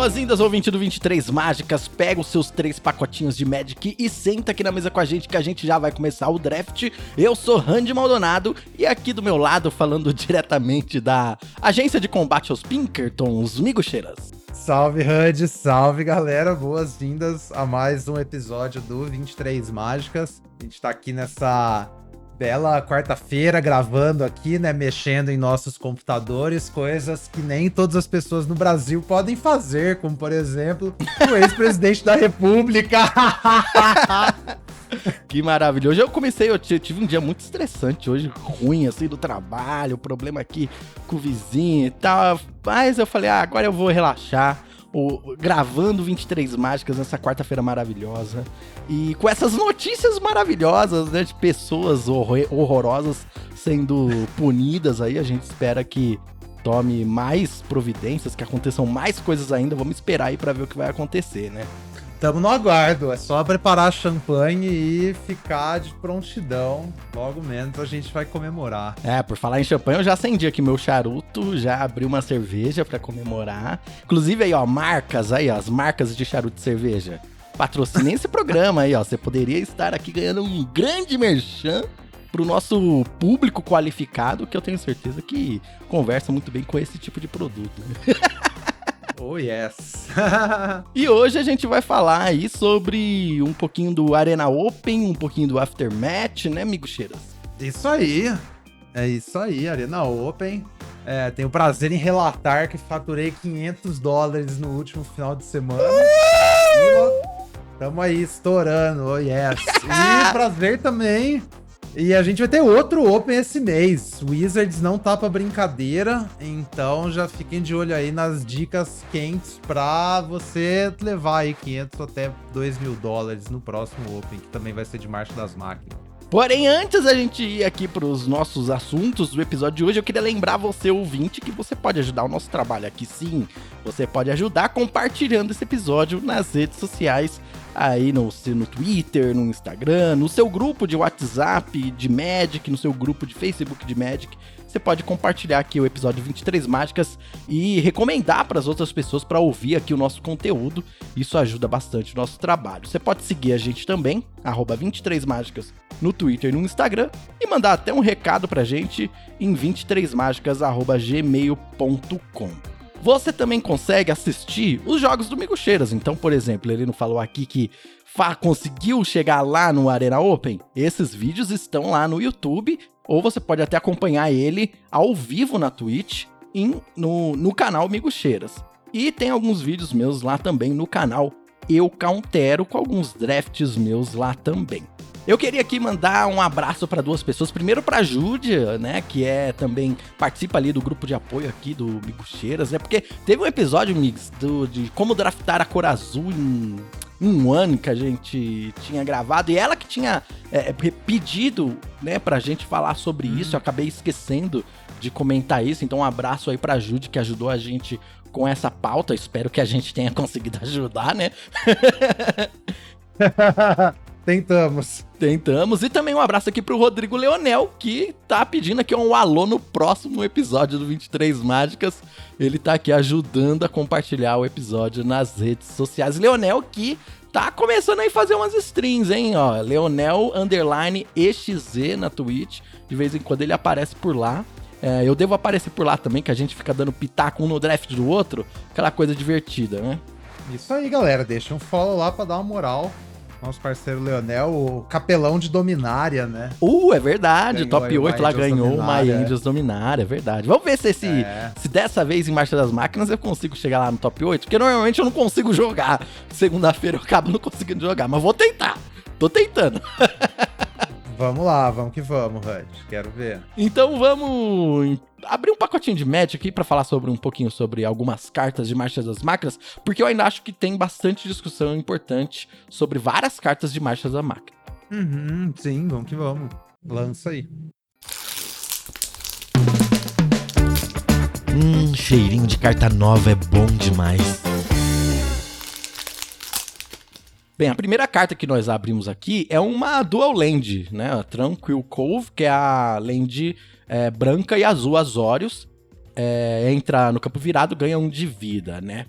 Boas-vindas, ouvinte do 23 Mágicas. Pega os seus três pacotinhos de Magic e senta aqui na mesa com a gente que a gente já vai começar o draft. Eu sou Randy Maldonado e aqui do meu lado, falando diretamente da agência de combate aos Pinkertons, Migucheiras. Salve, Randy, salve galera, boas-vindas a mais um episódio do 23 Mágicas. A gente tá aqui nessa bela quarta-feira gravando aqui, né? Mexendo em nossos computadores, coisas que nem todas as pessoas no Brasil podem fazer, como por exemplo, o ex-presidente da República. que maravilha. Hoje eu comecei, eu tive um dia muito estressante hoje, ruim, assim, do trabalho, problema aqui com o vizinho e tal. Mas eu falei, ah, agora eu vou relaxar o, gravando 23 Mágicas nessa quarta-feira maravilhosa. E com essas notícias maravilhosas, né? De pessoas horror horrorosas sendo punidas aí. A gente espera que tome mais providências, que aconteçam mais coisas ainda. Vamos esperar aí para ver o que vai acontecer, né? Tamo no aguardo, é só preparar champanhe e ficar de prontidão. Logo menos a gente vai comemorar. É, por falar em champanhe, eu já acendi aqui meu charuto, já abri uma cerveja para comemorar. Inclusive aí, ó, marcas aí, ó, as marcas de charuto de cerveja. Patrocinem esse programa aí, ó. Você poderia estar aqui ganhando um grande merchan pro nosso público qualificado, que eu tenho certeza que conversa muito bem com esse tipo de produto. Oh, yes. e hoje a gente vai falar aí sobre um pouquinho do Arena Open, um pouquinho do Aftermatch, né, amigo Cheiras? Isso aí. É isso aí, Arena Open. É, tenho o prazer em relatar que faturei 500 dólares no último final de semana. e, ó, tamo aí estourando, oh yes. E prazer também e a gente vai ter outro Open esse mês. Wizards não tá pra brincadeira, então já fiquem de olho aí nas dicas quentes pra você levar aí 500 até 2 mil dólares no próximo Open, que também vai ser de Marcha das Máquinas. Porém, antes da gente ir aqui para os nossos assuntos do episódio de hoje, eu queria lembrar você, ouvinte, que você pode ajudar o nosso trabalho aqui sim. Você pode ajudar compartilhando esse episódio nas redes sociais aí no, no Twitter, no Instagram, no seu grupo de WhatsApp de Magic, no seu grupo de Facebook de Magic. Você pode compartilhar aqui o episódio 23 Mágicas e recomendar para as outras pessoas para ouvir aqui o nosso conteúdo. Isso ajuda bastante o nosso trabalho. Você pode seguir a gente também, 23 Mágicas, no Twitter e no Instagram, e mandar até um recado pra gente em 23mágicas.gmail.com. Você também consegue assistir os jogos do Migucheiras. Então, por exemplo, ele não falou aqui que Fá conseguiu chegar lá no Arena Open? Esses vídeos estão lá no YouTube, ou você pode até acompanhar ele ao vivo na Twitch em, no, no canal Migucheiras. E tem alguns vídeos meus lá também no canal Eu Countero, com alguns drafts meus lá também. Eu queria aqui mandar um abraço para duas pessoas. Primeiro para Júlia, né, que é também participa ali do grupo de apoio aqui do Migucheiras, né? Porque teve um episódio, Mix, do, de como draftar a cor azul em um ano que a gente tinha gravado e ela que tinha é, pedido, né, pra gente falar sobre hum. isso. Eu acabei esquecendo de comentar isso. Então, um abraço aí pra Jude que ajudou a gente com essa pauta. Espero que a gente tenha conseguido ajudar, né? Tentamos. Tentamos. E também um abraço aqui pro Rodrigo Leonel, que tá pedindo aqui um alô no próximo episódio do 23 Mágicas. Ele tá aqui ajudando a compartilhar o episódio nas redes sociais. Leonel que tá começando aí a fazer umas strings, hein? Ó, Leonel underline EXZ na Twitch. De vez em quando ele aparece por lá. É, eu devo aparecer por lá também, que a gente fica dando pitaco um no draft do outro. Aquela coisa divertida, né? Isso aí, galera. Deixa um follow lá pra dar uma moral. Nosso parceiro Leonel, o capelão de Dominária, né? Uh, é verdade. Ganhou Top 8 lá ganhou o My Angels Dominária, é verdade. Vamos ver se, esse, é. se dessa vez em Marcha das Máquinas eu consigo chegar lá no top 8, porque normalmente eu não consigo jogar. Segunda-feira eu acabo não conseguindo jogar, mas vou tentar. Tô tentando. Vamos lá, vamos que vamos, Hud. Quero ver. Então vamos abrir um pacotinho de Magic aqui para falar sobre um pouquinho sobre algumas cartas de Marcha das Máquinas, porque eu ainda acho que tem bastante discussão importante sobre várias cartas de Marchas da Máquina. Uhum, sim, vamos que vamos. Lança aí. Hum, cheirinho de carta nova é bom demais. Bem, a primeira carta que nós abrimos aqui é uma Dual Land, né? A Tranquil Cove, que é a land é, branca e azul Azorius. É, entra no campo virado, ganha um de vida, né?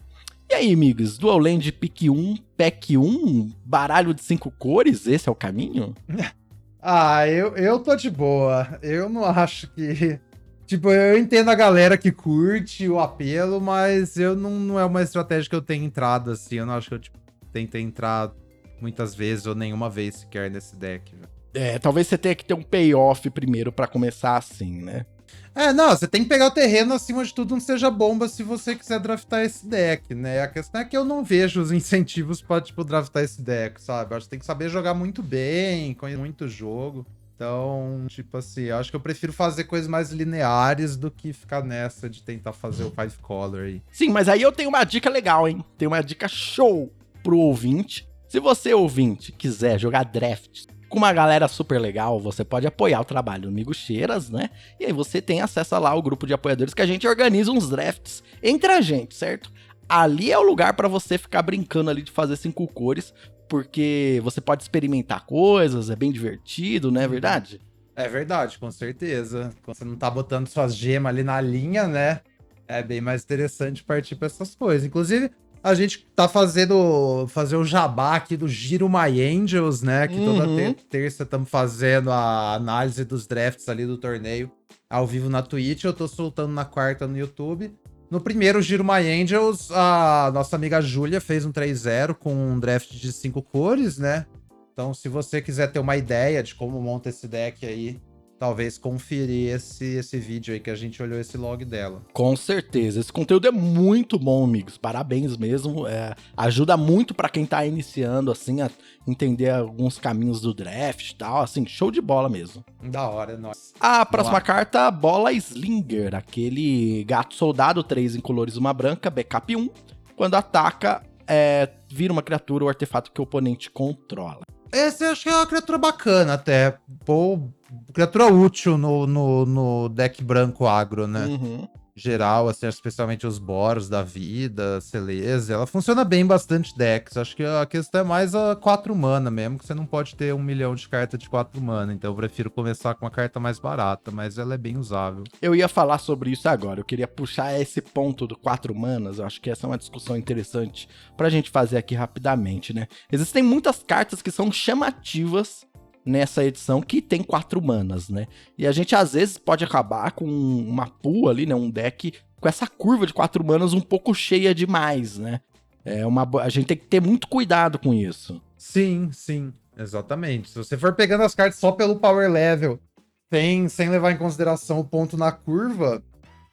E aí, amigos, Dual Land Pick 1, Pack 1, baralho de cinco cores, esse é o caminho? ah, eu, eu tô de boa. Eu não acho que. Tipo, eu entendo a galera que curte o apelo, mas eu não, não é uma estratégia que eu tenho entrado assim. Eu não acho que eu tipo, tentei entrar muitas vezes ou nenhuma vez sequer nesse deck. É, talvez você tenha que ter um payoff primeiro para começar assim, né? É, não, você tem que pegar o terreno acima de tudo, não seja bomba se você quiser draftar esse deck, né? A questão é que eu não vejo os incentivos pra, tipo, draftar esse deck, sabe? Eu acho que tem que saber jogar muito bem, conhecer muito jogo. Então, tipo assim, eu acho que eu prefiro fazer coisas mais lineares do que ficar nessa de tentar fazer o Five Color aí. Sim, mas aí eu tenho uma dica legal, hein? Tem uma dica show pro ouvinte. Se você, ouvinte, quiser jogar draft com uma galera super legal, você pode apoiar o trabalho do Migo Cheiras, né? E aí você tem acesso lá ao grupo de apoiadores que a gente organiza uns drafts entre a gente, certo? Ali é o lugar para você ficar brincando ali de fazer cinco cores, porque você pode experimentar coisas, é bem divertido, não é verdade? É verdade, com certeza. Quando você não tá botando suas gemas ali na linha, né? É bem mais interessante partir para essas coisas. Inclusive, a gente tá fazendo fazer o jabá aqui do Giro My Angels, né? Que toda uhum. terça estamos fazendo a análise dos drafts ali do torneio ao vivo na Twitch. Eu tô soltando na quarta no YouTube. No primeiro Giro My Angels, a nossa amiga Júlia fez um 3-0 com um draft de cinco cores, né? Então, se você quiser ter uma ideia de como monta esse deck aí, talvez conferir esse, esse vídeo aí que a gente olhou esse log dela. Com certeza. Esse conteúdo é muito bom, amigos. Parabéns mesmo. É, ajuda muito para quem tá iniciando, assim, a entender alguns caminhos do draft e tal. Assim, show de bola mesmo. Da hora, nossa. A próxima carta, Bola Slinger. Aquele gato soldado, 3 em colores, uma branca, backup 1. Quando ataca, é, vira uma criatura ou artefato que o oponente controla. Esse eu acho que é uma criatura bacana até. Pô, criatura útil no, no, no deck branco agro, né? Uhum geral, assim, especialmente os Boros da vida, Celeza, ela funciona bem bastante decks. Acho que a questão é mais a 4 mana mesmo, que você não pode ter um milhão de cartas de 4 mana. Então eu prefiro começar com uma carta mais barata, mas ela é bem usável. Eu ia falar sobre isso agora. Eu queria puxar esse ponto do 4 manas. Eu acho que essa é uma discussão interessante pra gente fazer aqui rapidamente, né? Existem muitas cartas que são chamativas nessa edição que tem quatro manas, né? E a gente às vezes pode acabar com uma pool ali, né? Um deck com essa curva de quatro manas um pouco cheia demais, né? É uma a gente tem que ter muito cuidado com isso. Sim, sim, exatamente. Se você for pegando as cartas só pelo power level, tem sem levar em consideração o ponto na curva,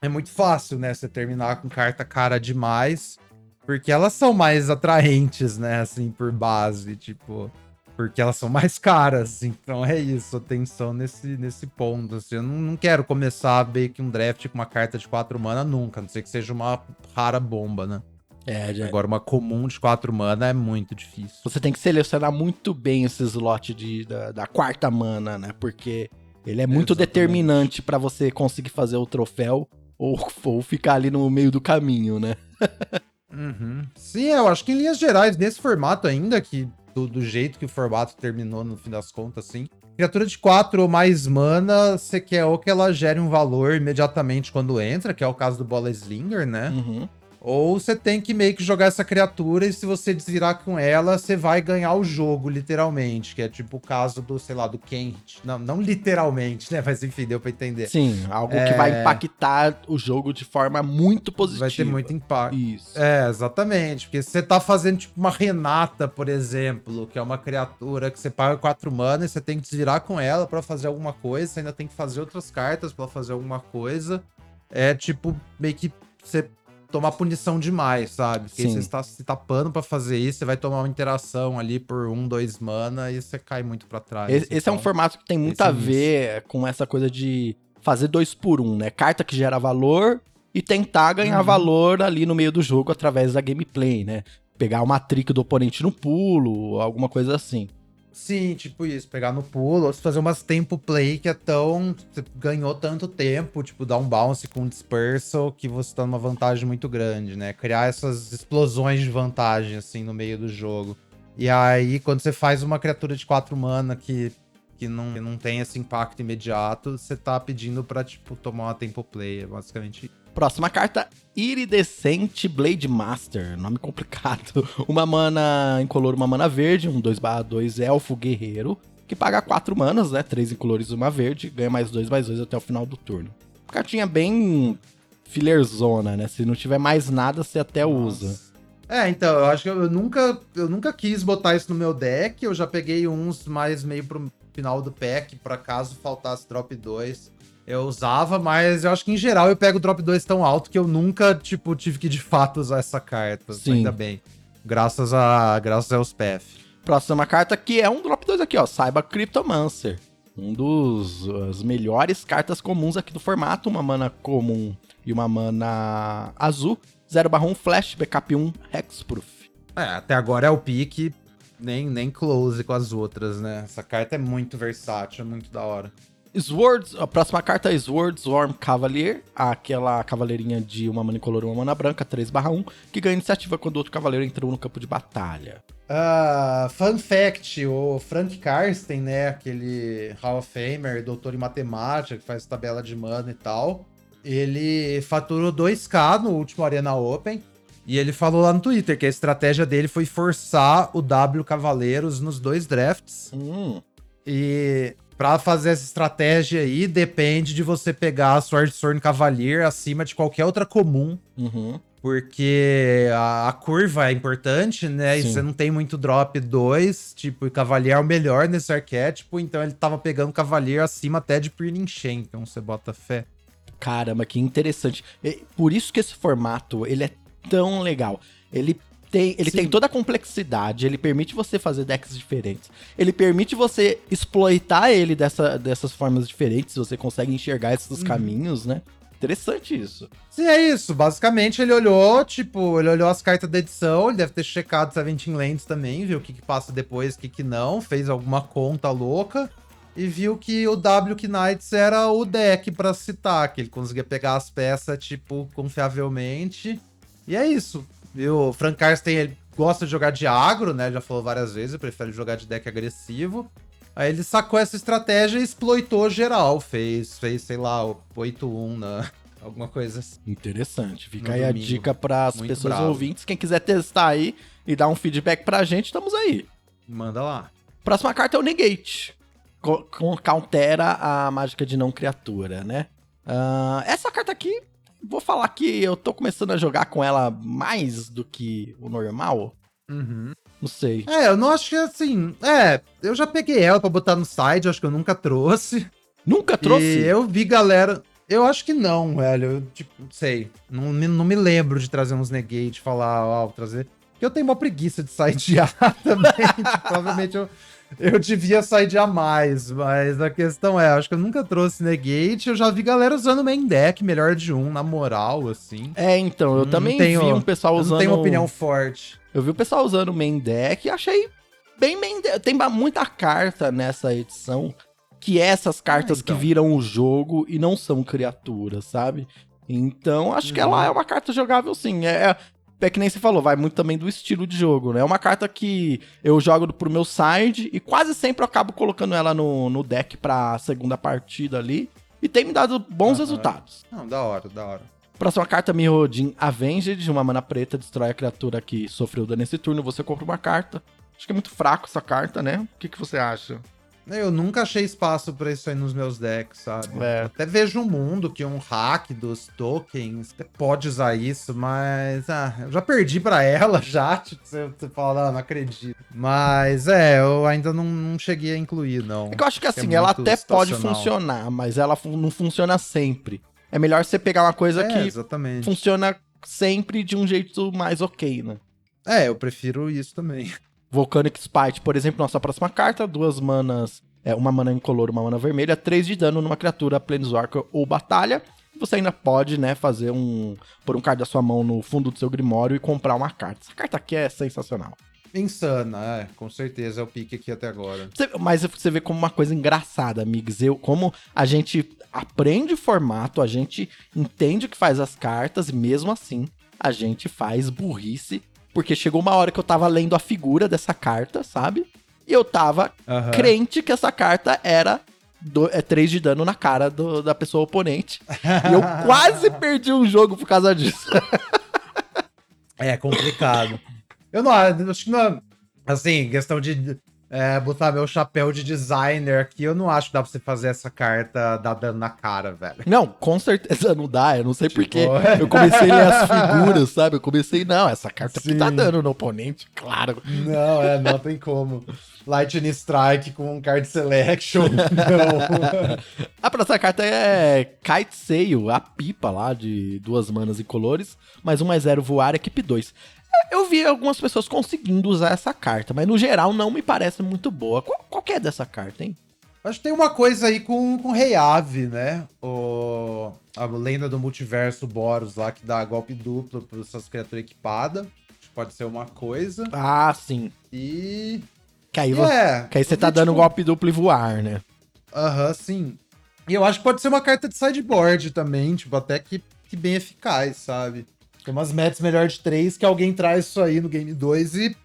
é muito fácil, né? Você terminar com carta cara demais, porque elas são mais atraentes, né? Assim, por base, tipo porque elas são mais caras. Então é isso, atenção nesse, nesse ponto. Assim, eu não, não quero começar meio que um draft com uma carta de 4 mana nunca, a não ser que seja uma rara bomba, né? É, já... Agora, uma comum de 4 mana é muito difícil. Você tem que selecionar muito bem esse slot de, da, da quarta mana, né? Porque ele é muito Exatamente. determinante para você conseguir fazer o troféu ou, ou ficar ali no meio do caminho, né? uhum. Sim, eu acho que em linhas gerais, nesse formato ainda, que do, do, jeito que o formato terminou no fim das contas, assim. Criatura de 4 ou mais mana, você quer ou que ela gere um valor imediatamente quando entra, que é o caso do Bola Slinger, né? Uhum. Ou você tem que meio que jogar essa criatura e se você desvirar com ela, você vai ganhar o jogo, literalmente. Que é tipo o caso do, sei lá, do Kent. Não, não literalmente, né? Mas enfim, deu pra entender. Sim, algo é... que vai impactar o jogo de forma muito positiva. Vai ter muito impacto. Isso. É, exatamente. Porque se você tá fazendo tipo uma Renata, por exemplo, que é uma criatura que você paga 4 mana e você tem que desvirar com ela para fazer alguma coisa, você ainda tem que fazer outras cartas para fazer alguma coisa. É tipo, meio que você tomar punição demais, sabe? Porque Sim. você está se tapando para fazer isso, você vai tomar uma interação ali por um, dois mana e você cai muito para trás. Esse, então, é um então, formato que tem muito a ver com essa coisa de fazer dois por um, né? Carta que gera valor e tentar ganhar uhum. valor ali no meio do jogo através da gameplay, né? Pegar uma trick do oponente no pulo, alguma coisa assim. Sim, tipo isso, pegar no pulo, fazer umas tempo play que é tão. Você ganhou tanto tempo, tipo, dar um bounce com um dispersal que você tá numa vantagem muito grande, né? Criar essas explosões de vantagem, assim, no meio do jogo. E aí, quando você faz uma criatura de 4 mana que, que, não, que não tem esse impacto imediato, você tá pedindo pra, tipo, tomar uma tempo play, é basicamente Próxima carta, Iridescente Blade Master. Nome complicado. Uma mana incolor, uma mana verde, um 2/2 elfo guerreiro, que paga 4 manas, né? 3 incolores e uma verde, ganha mais 2 mais 2 até o final do turno. Cartinha bem fillerzona, né? Se não tiver mais nada, você até Nossa. usa. É, então, eu acho que eu nunca, eu nunca quis botar isso no meu deck. Eu já peguei uns mais meio pro final do pack, pra caso faltasse drop 2. Eu usava, mas eu acho que em geral eu pego drop 2 tão alto que eu nunca, tipo, tive que de fato usar essa carta. Sim. Ainda bem. Graças a graças aos PF. Próxima carta que é um drop 2 aqui, ó. Saiba Cryptomancer. Um dos as melhores cartas comuns aqui do formato. Uma mana comum e uma mana azul. 0/1 Flash, backup 1, Hexproof. É, até agora é o pique, nem, nem close com as outras, né? Essa carta é muito versátil, é muito da hora. Swords, a próxima carta é Sword Swarm Cavalier, aquela cavaleirinha de uma mana incolor e uma mana branca, 3/1, que ganha iniciativa quando outro cavaleiro entrou no campo de batalha. Ah, fun fact, o Frank Karsten, né, aquele Hall of Famer, doutor em matemática, que faz tabela de mana e tal, ele faturou 2k no último Arena Open, e ele falou lá no Twitter que a estratégia dele foi forçar o W Cavaleiros nos dois drafts, Hum, e pra fazer essa estratégia aí, depende de você pegar a Sword Sword Cavalier acima de qualquer outra comum, uhum. porque a, a curva é importante, né? E Sim. você não tem muito drop 2, tipo, e Cavalier é o melhor nesse arquétipo, então ele tava pegando Cavalier acima até de Peerling Champion, você bota fé. Caramba, que interessante. E por isso que esse formato, ele é tão legal. Ele tem, ele Sim. tem toda a complexidade, ele permite você fazer decks diferentes. Ele permite você exploitar ele dessa, dessas formas diferentes, você consegue enxergar esses Uhum. caminhos, né? Interessante isso. Sim, é isso. Basicamente, ele olhou, tipo, ele olhou as cartas da edição, ele deve ter checado Seventeen Lands também, viu o que, que passa depois, o que, que não, fez alguma conta louca e viu que o W Knights era o deck pra citar, que ele conseguia pegar as peças, tipo, confiavelmente. E é isso. O Frank Karsten, ele gosta de jogar de agro, né? Já falou várias vezes, prefere jogar de deck agressivo. Aí ele sacou essa estratégia e exploitou geral. Fez, fez sei lá, o 8-1 na. Alguma coisa assim. Interessante. Fica No aí a domingo. dica para as pessoas bravo. ouvintes. Quem quiser testar aí e dar um feedback pra gente, estamos aí. Manda lá. Próxima carta é o Negate. Co- com- countera a mágica de não criatura, né? Ah, essa carta aqui, vou falar que eu tô começando a jogar com ela mais do que o normal. Uhum. Não sei. É, eu não acho que assim. É, eu já peguei ela pra botar no site, acho que eu nunca trouxe. Nunca trouxe. E eu vi galera. Eu acho que não, velho. Eu, tipo, não sei. Não, me- não me lembro de trazer uns negate, falar, ó, trazer. Porque eu tenho uma preguiça de sidear também. tipo, provavelmente eu, eu devia sidear mais. Mas a questão é, acho que eu nunca trouxe negate. Eu já vi galera usando main deck, melhor de um, na moral, assim. É, então, eu Não também tenho- vi um pessoal Eu usando. não tenho uma opinião forte. Eu vi o pessoal usando o main deck e achei bem main deck. Tem muita carta nessa edição que é essas cartas Ah, então. que viram o jogo e não são criaturas, sabe? Então, acho que Uhum. ela é uma carta jogável sim. É, é que nem você falou, vai muito também do estilo de jogo, né? É uma carta que eu jogo pro meu side e quase sempre eu acabo colocando ela no, no deck pra segunda partida ali. E tem me dado bons resultados. Não, da hora, da hora. Próxima carta, Mirrodin Avenged, uma mana preta, destrói a criatura que sofreu dano nesse turno, você compra uma carta. Acho que é muito fraco essa carta, né? O que, que você acha? Eu nunca achei espaço pra isso aí nos meus decks, sabe? É. Até vejo um mundo que um hack dos tokens até pode usar isso, mas ah, eu já perdi pra ela já. Tipo, você, você fala, ah, não acredito. Mas é, eu ainda não, não cheguei a incluir, não. É que eu acho que é assim, ela muito até pode funcionar, mas ela fu- não funciona sempre. É melhor você pegar uma coisa É, que exatamente. funciona sempre de um jeito mais ok, né? É, eu prefiro isso também. Volcanic Spite, por exemplo, nossa próxima carta, duas manas, é, uma mana incolor, uma mana vermelha, três de dano numa criatura Planeswalker ou batalha. Você ainda pode, né, fazer um. pôr um card da sua mão no fundo do seu grimório e comprar uma carta. Essa carta aqui é sensacional. Insana, é, com certeza é o pique aqui até agora. Você- mas você vê como uma coisa engraçada, amigos. Eu, como a gente aprende o formato, a gente entende o que faz as cartas, e mesmo assim, a gente faz burrice. Porque chegou uma hora que eu tava lendo a figura dessa carta, sabe? E eu tava Aham. crente que essa carta era do- é 3 de dano na cara do- da pessoa oponente. E eu quase perdi um jogo por causa disso. É complicado. eu não acho que não. Assim, questão de é, botar meu chapéu de designer aqui, eu não acho que dá pra você fazer essa carta dar dano na cara, velho. Não, com certeza não dá, eu não sei Tipo, porquê. Eu comecei a ler as figuras, sabe? Eu comecei, não, essa carta aqui tá Sim. dando no oponente, claro. Não, é, não tem como. Lightning Strike com card selection. Não. A próxima carta é Kite Sail, a pipa lá de duas manas e colores, mais um mais zero voar, equipe 2. Eu vi algumas pessoas conseguindo usar essa carta, mas no geral não me parece muito boa. Qual, qual é dessa carta, hein? Acho que tem uma coisa aí com, com Rei Ave, né? O, a lenda do multiverso Boros lá, que dá golpe duplo para essas criaturas equipadas. Pode ser uma coisa. Ah, sim. E. Que aí, e vo- é, que aí você tá dando tipo, golpe duplo e voar, né? Aham, sim. E eu acho que pode ser uma carta de sideboard também, tipo, até que, que bem eficaz, sabe? Tem umas metas melhor de 3 que alguém traz isso aí no game 2 e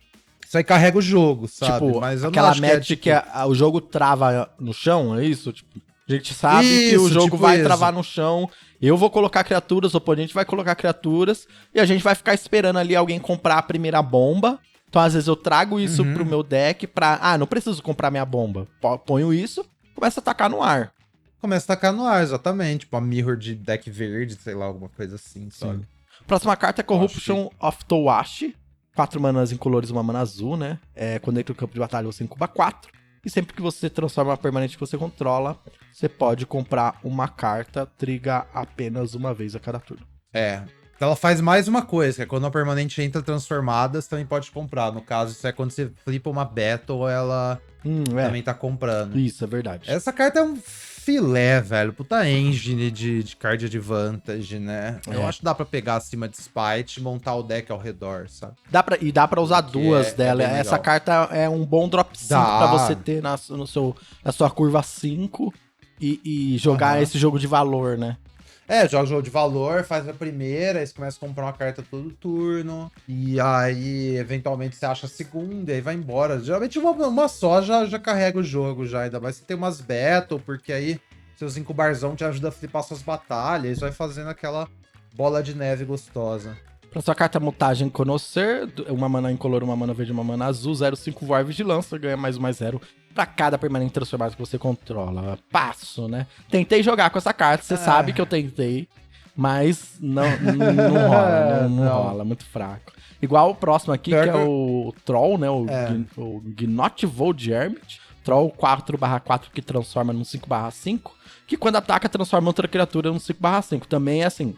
isso aí carrega o jogo, sabe? tipo, Mas eu aquela match que que, é, tipo, a- a- o jogo trava no chão, é isso? Tipo, a gente sabe que o Isso, jogo tipo vai isso. travar no chão. Eu vou colocar criaturas, o oponente vai colocar criaturas. E a gente vai ficar esperando ali alguém comprar a primeira bomba. Então, às vezes, eu trago isso Uhum. pro meu deck pra. Ah, não preciso comprar minha bomba. Po- Ponho isso, começa a atacar no ar. Começa a tacar no ar, exatamente. Tipo, a mirror de deck verde, sei lá, alguma coisa assim, sabe? Próxima carta é Corruption of Towashi. Quatro manas em colores e uma mana azul, né? É, quando entra no campo de batalha, você incuba quatro. E sempre que você transforma uma permanente que você controla, você pode comprar uma carta, triga apenas uma vez a cada turno. É. Então ela faz mais uma coisa, que é quando a permanente entra transformada, você também pode comprar. No caso, isso é quando você flipa uma battle, ela Hum, é. também tá comprando. Isso, é verdade. Essa carta é um filé, velho. Puta engine de, de card advantage, né? Eu É. acho que dá pra pegar acima de Spite e montar o deck ao redor, sabe? Dá pra, e dá pra usar Que duas é- é dela. bem Essa carta é um bom drop 5 Dá. pra você ter na, no seu, na sua curva 5 e, e jogar Aham. esse jogo de valor, né? É, joga o jogo de valor, faz a primeira, aí você começa a comprar uma carta todo turno. E aí, eventualmente, você acha a segunda, e aí vai embora. Geralmente uma, uma só já, já carrega o jogo, já. Ainda mais se tem umas battle, porque aí seus incubarzão te ajuda a flipar suas batalhas. Vai fazendo aquela bola de neve gostosa. Pra sua carta Mutagem Conhecer, uma mana incolor, uma mana verde, uma mana azul, 05 voar vigilância, ganha mais um mais zero pra cada permanente transformado que você controla. Passo, né? Tentei jogar com essa carta, você Ah. sabe que eu tentei, mas não, não rola, não, não Não. rola, muito fraco. Igual o próximo aqui, Pior que é o Troll, né? O, É. Gn- o Gnot Vold Hermit. Troll 4/4 que transforma num 5/5, que quando ataca transforma outra criatura num 5/5. Também é assim,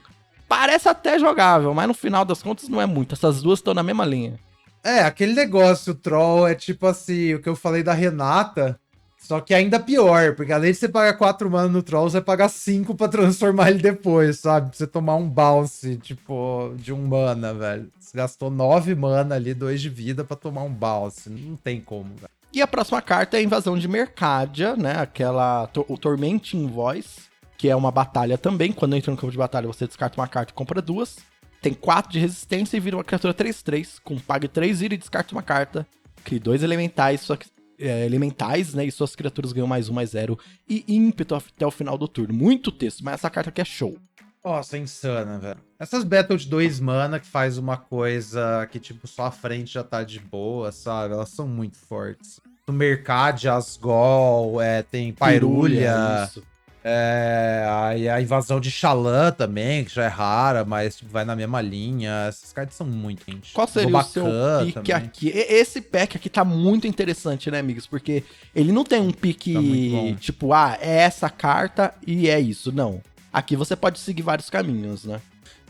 Parece até jogável, mas no final das contas não é muito. Essas duas estão na mesma linha. É, aquele negócio, o troll, é tipo assim, o que eu falei da Renata, só que ainda pior, porque além de você pagar 4 mana no troll, você vai pagar 5 pra transformar ele depois, sabe? Pra você tomar um bounce, tipo, de um mana, velho. Você gastou 9 mana ali, 2 de vida pra tomar um bounce. Não tem como, velho. E a próxima carta é a invasão de Mercadia, né? Aquela. O Tormenting Voice, que é uma batalha também. Quando entra no campo de batalha, você descarta uma carta e compra duas. Tem 4 de resistência e vira uma criatura 3-3. Com pague 3 vira e descarta uma carta. Crie dois elementais, só que. é, elementais, né? E suas criaturas ganham mais um, mais zero. E ímpeto até o final do turno. Muito texto, mas essa carta aqui é show. Nossa, é insana, velho. Essas battle de 2 mana que faz uma coisa que, tipo, só a frente já tá de boa, sabe? Elas são muito fortes. No Mercade, Asgol, é, tem Pairulha, Isso. É, aí a invasão de Xalã também, que já é rara, mas tipo, vai na mesma linha. Essas cartas são muito quentes. Qual seria o seu pique aqui? E- Esse pack aqui tá muito interessante, né, amigos? Porque ele não tem um Tá pique bom. tipo, ah, é essa carta e é isso. Não. Aqui você pode seguir vários caminhos, né?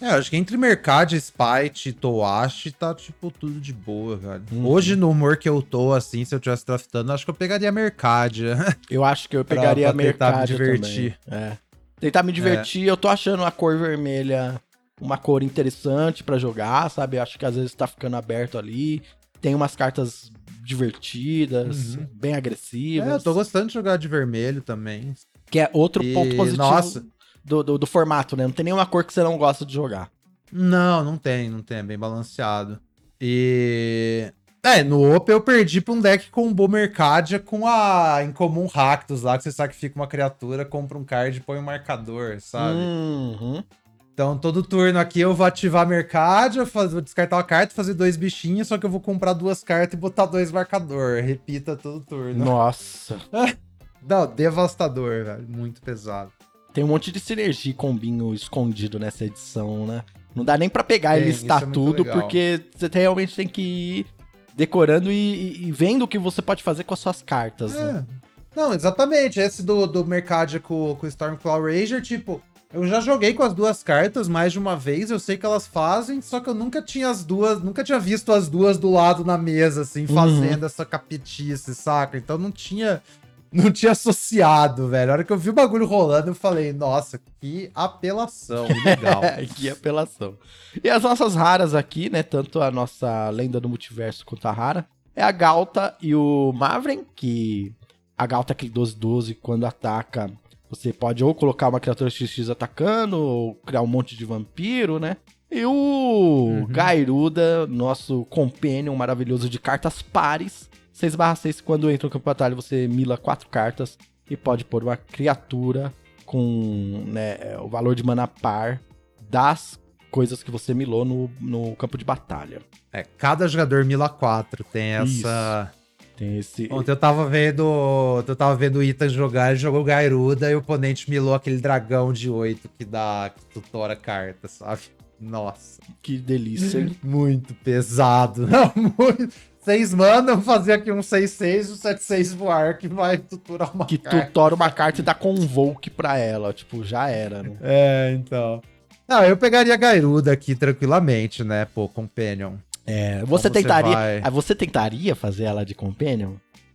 É, acho que entre Mercade, Spite e Toashi tá, tipo, tudo de boa, velho. Uhum. Hoje, no humor que eu tô, assim, se eu tivesse draftando, acho que eu pegaria Mercade. Eu acho que eu Pra- pegaria pra tentar me mercado divertir. também. É. Tentar me divertir, eu tô achando a cor vermelha uma cor interessante pra jogar, sabe? Eu acho que às vezes tá ficando aberto ali. Tem umas cartas divertidas, Uhum. bem agressivas. é, eu tô gostando de jogar de vermelho também. Que é outro E, ponto positivo nossa. Do, do, do formato, né? Não tem nenhuma cor que você não gosta de jogar. Não, não tem, não tem, é bem balanceado. E É, no Open eu perdi pra um deck com Mercadia com a Incomum Ractus lá, que você sacrifica uma criatura, compra um card e põe um marcador, sabe? Uhum. Então, todo turno aqui eu vou ativar Mercadia, vou descartar uma carta, fazer dois bichinhos, só que eu vou comprar duas cartas e botar dois marcador. Repita todo turno. Nossa. Não, devastador, velho. Muito pesado. Tem um monte de sinergia e combinho escondido nessa edição, né? Não dá nem para pegar e listar é tudo, legal. porque você realmente tem que ir decorando e, e- vendo o que você pode fazer com as suas cartas, né? É. Não, exatamente. Esse do, do Mercadia com, com o Stormclaw Ranger, tipo, eu já joguei com as duas cartas mais de uma vez, eu sei que elas fazem, só que eu nunca tinha as duas, nunca tinha visto as duas do lado na mesa, assim, fazendo essa capetice, saca? Então não tinha. Não tinha associado, velho. A hora que eu vi o bagulho rolando, eu falei, nossa, que apelação, legal. que apelação. E as nossas raras aqui, né? Tanto a nossa lenda do multiverso quanto a rara, é a Galta e o Mavren, que a Galta é aquele 12-12, quando ataca, você pode ou colocar uma criatura XX atacando, ou criar um monte de vampiro, né? E o Uhum. Gairuda, nosso companion maravilhoso de cartas pares. 6/6, quando entra no campo de batalha, você mila quatro cartas e pode pôr uma criatura com né, o valor de mana par das coisas que você milou no, no campo de batalha. É, cada jogador mila 4 tem essa. Tem esse. Ontem eu tava vendo. Eu tava vendo o Ethan jogar, ele jogou Gairuda e o oponente milou aquele dragão de 8 que dá. que tutora carta, sabe? Nossa. Que delícia. hein? Muito pesado. Não, muito. Eu vou fazer aqui um 6-6 e um 7-6 voar que vai tutorar uma que carta. tutora uma carta e dá convoke pra ela. Tipo, já era, né? É, então. Não, eu pegaria Gairuda aqui tranquilamente, né? Pô, Companion. É, você Então você tentaria. vai- ah, Você tentaria fazer ela de companion?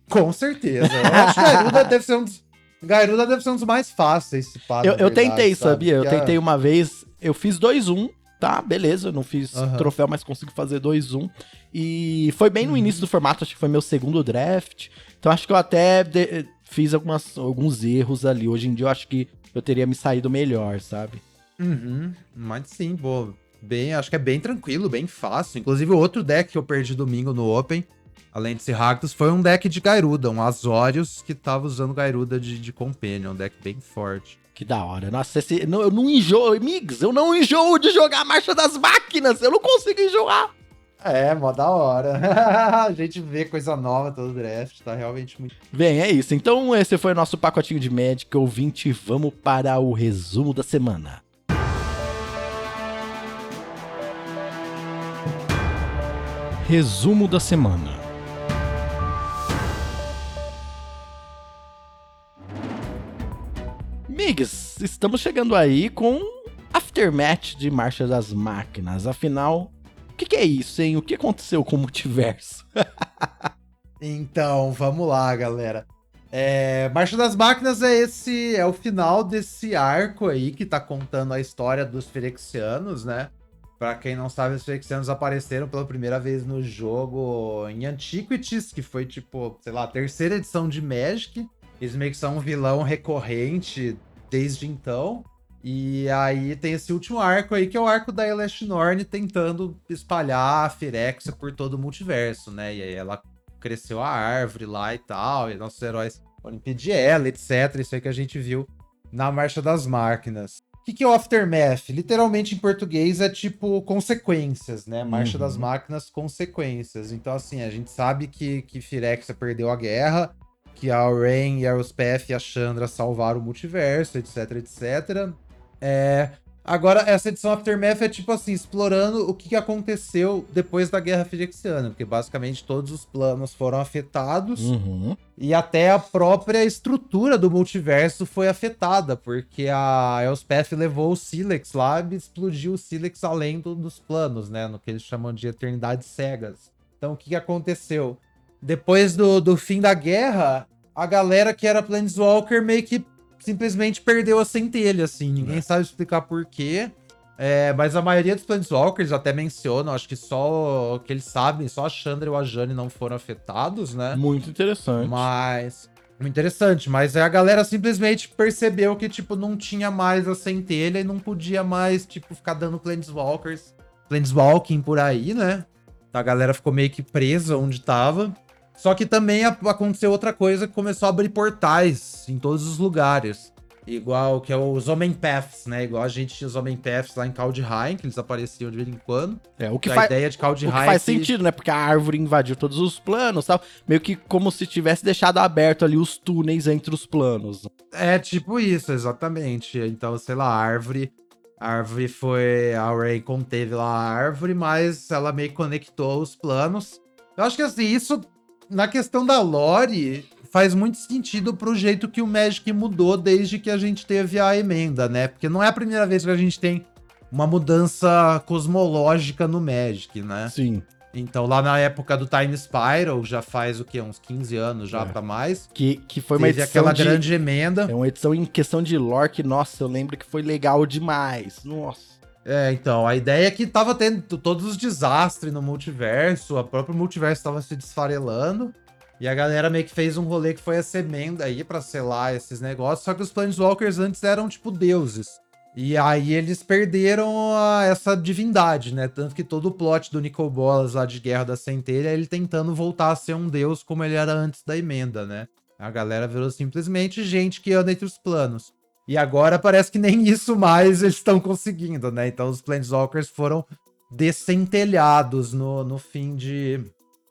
Com certeza. Eu acho que Gairuda deve ser um dos. Gairuda deve ser um dos mais fáceis, se pá, Eu, eu verdade, tentei, sabe? sabia? Eu tentei uma vez. Eu fiz 2-1, tá? Beleza, eu não fiz Aham. troféu, mas consigo fazer 2-1. E foi bem no Uhum. início do formato, acho que foi meu segundo draft. Então acho que eu até de- fiz algumas, alguns erros ali. Hoje em dia eu acho que eu teria me saído melhor, sabe? Uhum, mas sim, pô. Bem, acho que é bem tranquilo, bem fácil. Inclusive, o outro deck que eu perdi domingo no Open, além de ser Rakdos, foi um deck de Gairuda, um Azorius que tava usando Gairuda de, de Companion, um deck bem forte. Que da hora. Nossa, esse, não, eu não enjoo, amigos, eu não enjoo de jogar a Marcha das Máquinas. Eu não consigo enjoar. É, mó da hora. a gente vê coisa nova todo draft, tá realmente muito. Bem, é isso. Então esse foi o nosso pacotinho de Magic ouvinte. Vamos para o resumo da semana. Resumo da semana. Migs, estamos chegando aí com Aftermath de Marcha das Máquinas. Afinal, o que, que é isso, hein? O que aconteceu com o multiverso? Então, vamos lá, galera. É, Marcha das Máquinas é esse, é o final desse arco aí que tá contando a história dos Firexianos, né? Pra quem não sabe, os Firexianos apareceram pela primeira vez no jogo em Antiquities, que foi tipo, sei lá, a terceira edição de Magic. Eles meio que são um vilão recorrente desde então. E aí tem esse último arco aí, que é o arco da Elast Norn tentando espalhar a Firexia por todo o multiverso, né? E aí ela cresceu a árvore lá e tal, e nossos heróis foram impedir ela, etc. Isso aí que a gente viu na Marcha das Máquinas. O que, que é o Aftermath? Literalmente em português é tipo consequências, né? Marcha Uhum. das Máquinas, consequências. Então, assim, a gente sabe que, que Firexia perdeu a guerra, que a Rain e a Elspeth e a Chandra salvaram o multiverso, etc, etc. É, Agora, essa edição Aftermath é tipo assim, explorando o que aconteceu depois da Guerra Firexiana, porque basicamente todos os planos foram afetados Uhum. e até a própria estrutura do multiverso foi afetada, porque a Elspeth levou o Silex lá e explodiu o Silex além do- dos planos, né? No que eles chamam de Eternidades Cegas. Então, o que aconteceu? Depois do, do fim da guerra, a galera que era Planeswalker meio que simplesmente perdeu a centelha, assim. Ninguém sabe explicar por quê. É, mas a maioria dos Planeswalkers até mencionam, acho que só o que eles sabem, só a Chandra e o Ajani não foram afetados, né? Muito interessante. Mas. Muito interessante, mas a galera simplesmente percebeu que, tipo, não tinha mais a centelha e não podia mais, tipo, ficar dando Planeswalkers, Planeswalking por aí, né? A galera ficou meio que presa onde tava. Só que também aconteceu outra coisa que começou a abrir portais em todos os lugares. Igual que é os Homem Paths, né? Igual a gente tinha os Homem Paths lá em Kaldheim, que eles apareciam de vez em quando. É, o que, a faz, ideia de Kaldheim o que faz que- sentido, né? Porque a árvore invadiu todos os planos, tal. Meio que como se tivesse deixado aberto ali os túneis entre os planos. É tipo isso, exatamente. Então, sei lá, a árvore. A árvore foi. A Ray conteve lá a árvore, mas ela meio que conectou os planos. Eu acho que assim, isso, na questão da lore, faz muito sentido pro jeito que o Magic mudou desde que a gente teve a emenda, né? Porque não é a primeira vez que a gente tem uma mudança cosmológica no Magic, né? Sim. Então, lá na época do Time Spiral, já faz o quê? Uns 15 anos já É. pra mais. Que, que foi uma teve edição aquela de... grande emenda. É uma edição em questão de lore que, nossa, eu lembro que foi legal demais. Nossa. É, então, a ideia é que tava tendo todos os desastres no multiverso, a própria multiverso tava se desfarelando, e a galera meio que fez um rolê que foi essa emenda aí pra selar esses negócios, só que os Planeswalkers antes eram tipo deuses. E aí eles perderam a- essa divindade, né? Tanto que todo o plot do Nicol Bolas lá de Guerra da Centelha é ele tentando voltar a ser um deus como ele era antes da emenda, né? A galera virou simplesmente gente que anda entre os planos. E agora parece que nem isso mais eles estão conseguindo, né? Então os Planeswalkers foram descentelhados no, no fim de.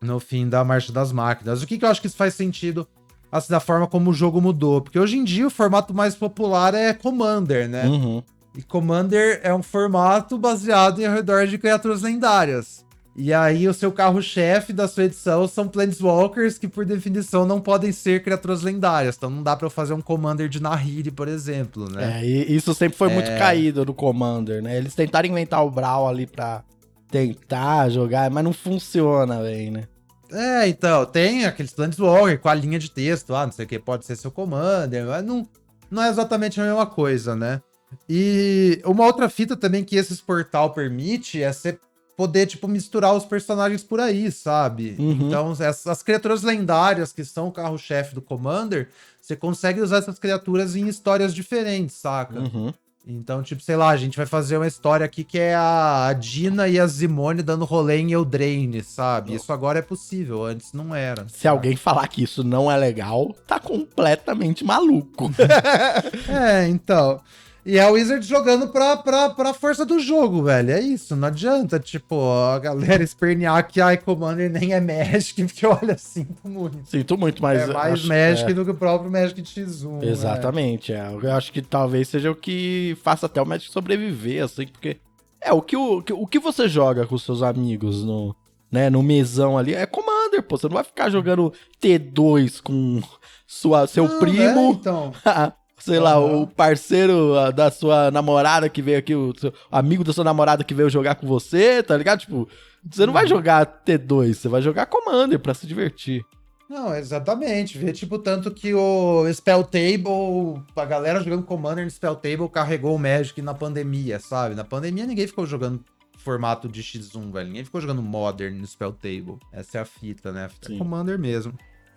No fim da Marcha das Máquinas. O que, que eu acho que isso faz sentido assim, da forma como o jogo mudou? Porque hoje em dia o formato mais popular é Commander, né? Uhum. E Commander é um formato baseado em ao redor de criaturas lendárias. E aí o seu carro-chefe da sua edição são Planeswalkers, que por definição não podem ser criaturas lendárias. Então não dá pra eu fazer um Commander de Nahiri, por exemplo, né? É, e isso sempre foi muito É. caído no Commander, né? Eles tentaram inventar o Brawl ali pra tentar jogar, mas não funciona, velho, né? É, então, tem aqueles Planeswalker com a linha de texto, ah, não sei o que, pode ser seu Commander, mas não, não é exatamente a mesma coisa, né? E uma outra fita também que esses portal permite é você poder, tipo, misturar os personagens por aí, sabe? Uhum. Então, essas as criaturas lendárias que são o carro-chefe do Commander, você consegue usar essas criaturas em histórias diferentes, saca? Uhum. Então, tipo, sei lá, a gente vai fazer uma história aqui que é a Dina e a Zimone dando rolê em Eldraine, sabe? Isso agora é possível, antes não era. Se alguém falar que isso não é legal, tá completamente maluco. É, então. E é o Wizard jogando pra, pra, pra força do jogo, velho. É isso, não adianta, tipo, a galera espernear que a Commander nem é Magic, porque olha, sinto muito. Sinto muito, mas. é mais acho- Magic é. do que o próprio Magic X1. né? Exatamente, é. Eu acho que talvez seja o que faça até o Magic sobreviver, assim, porque. É, o que, o, o que você joga com seus amigos no, né, no mesão ali é Commander, pô. Você não vai ficar jogando T2 com sua, seu Não, é, primo, então. sei lá, o parceiro da sua namorada que veio aqui, o seu amigo da sua namorada que veio jogar com você, tá ligado? Tipo, você não vai jogar T2, você vai jogar Commander pra se divertir. Não, exatamente. Vê, tipo, tanto que o Spell Table, a galera jogando Commander no Spell Table carregou o Magic na pandemia, sabe? Na pandemia ninguém ficou jogando formato de X1, velho. Ninguém ficou jogando Modern no Spell Table. Essa é a fita, né? A fita é. Commander mesmo.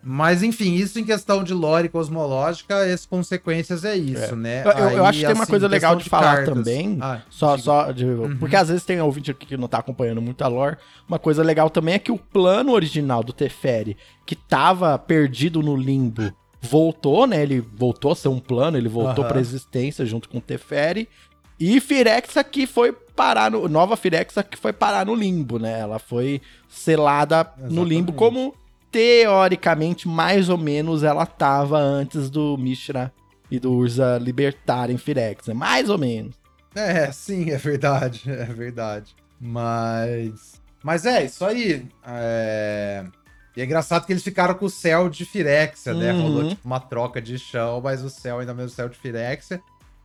Mas, enfim, isso em questão de lore cosmológica, as consequências é isso, É. né? Eu- eu- eu Aí, acho que tem uma assim, coisa legal questão de falar cartas. também, Ah, Só, diga. só de- porque às vezes tem ouvinte aqui que não tá acompanhando muito a lore. Uma coisa legal também é que o plano original do Teferi, que tava perdido no limbo, voltou, né? Ele voltou a ser um plano, ele voltou Aham. pra existência junto com o Teferi. E Firexa que foi parar no. Nova Firexa que foi parar no limbo, né? Ela foi selada no limbo Exatamente. como teoricamente, mais ou menos, ela tava antes do Mishra e do Urza libertarem Firexa. Mais ou menos. É, sim, é verdade, é verdade. Mas. Mas é, isso aí. É... E é engraçado que eles ficaram com o céu de Firexia, né? Uhum. Rolou tipo uma troca de chão, mas o céu ainda é o mesmo céu de Firexia.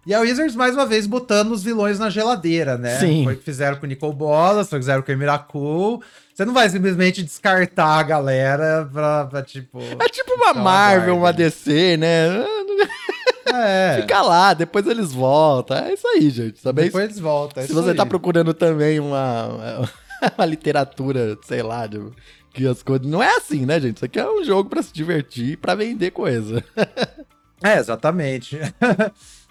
E a Wizards, mais uma vez, botando os vilões na geladeira, né? Sim. Foi o que fizeram com o Nicol Bolas, foi o que fizeram com o Miracle. Você não vai simplesmente descartar a galera pra, pra tipo. É tipo uma Marvel, uma DC, né? É. Fica lá, depois eles voltam. É isso aí, gente. Também, Depois eles voltam. é se você tá aí. procurando também uma, uma literatura, sei lá, de, que as coisas. Não é assim, né, gente? Isso aqui é um jogo pra se divertir, pra vender coisa. É, exatamente.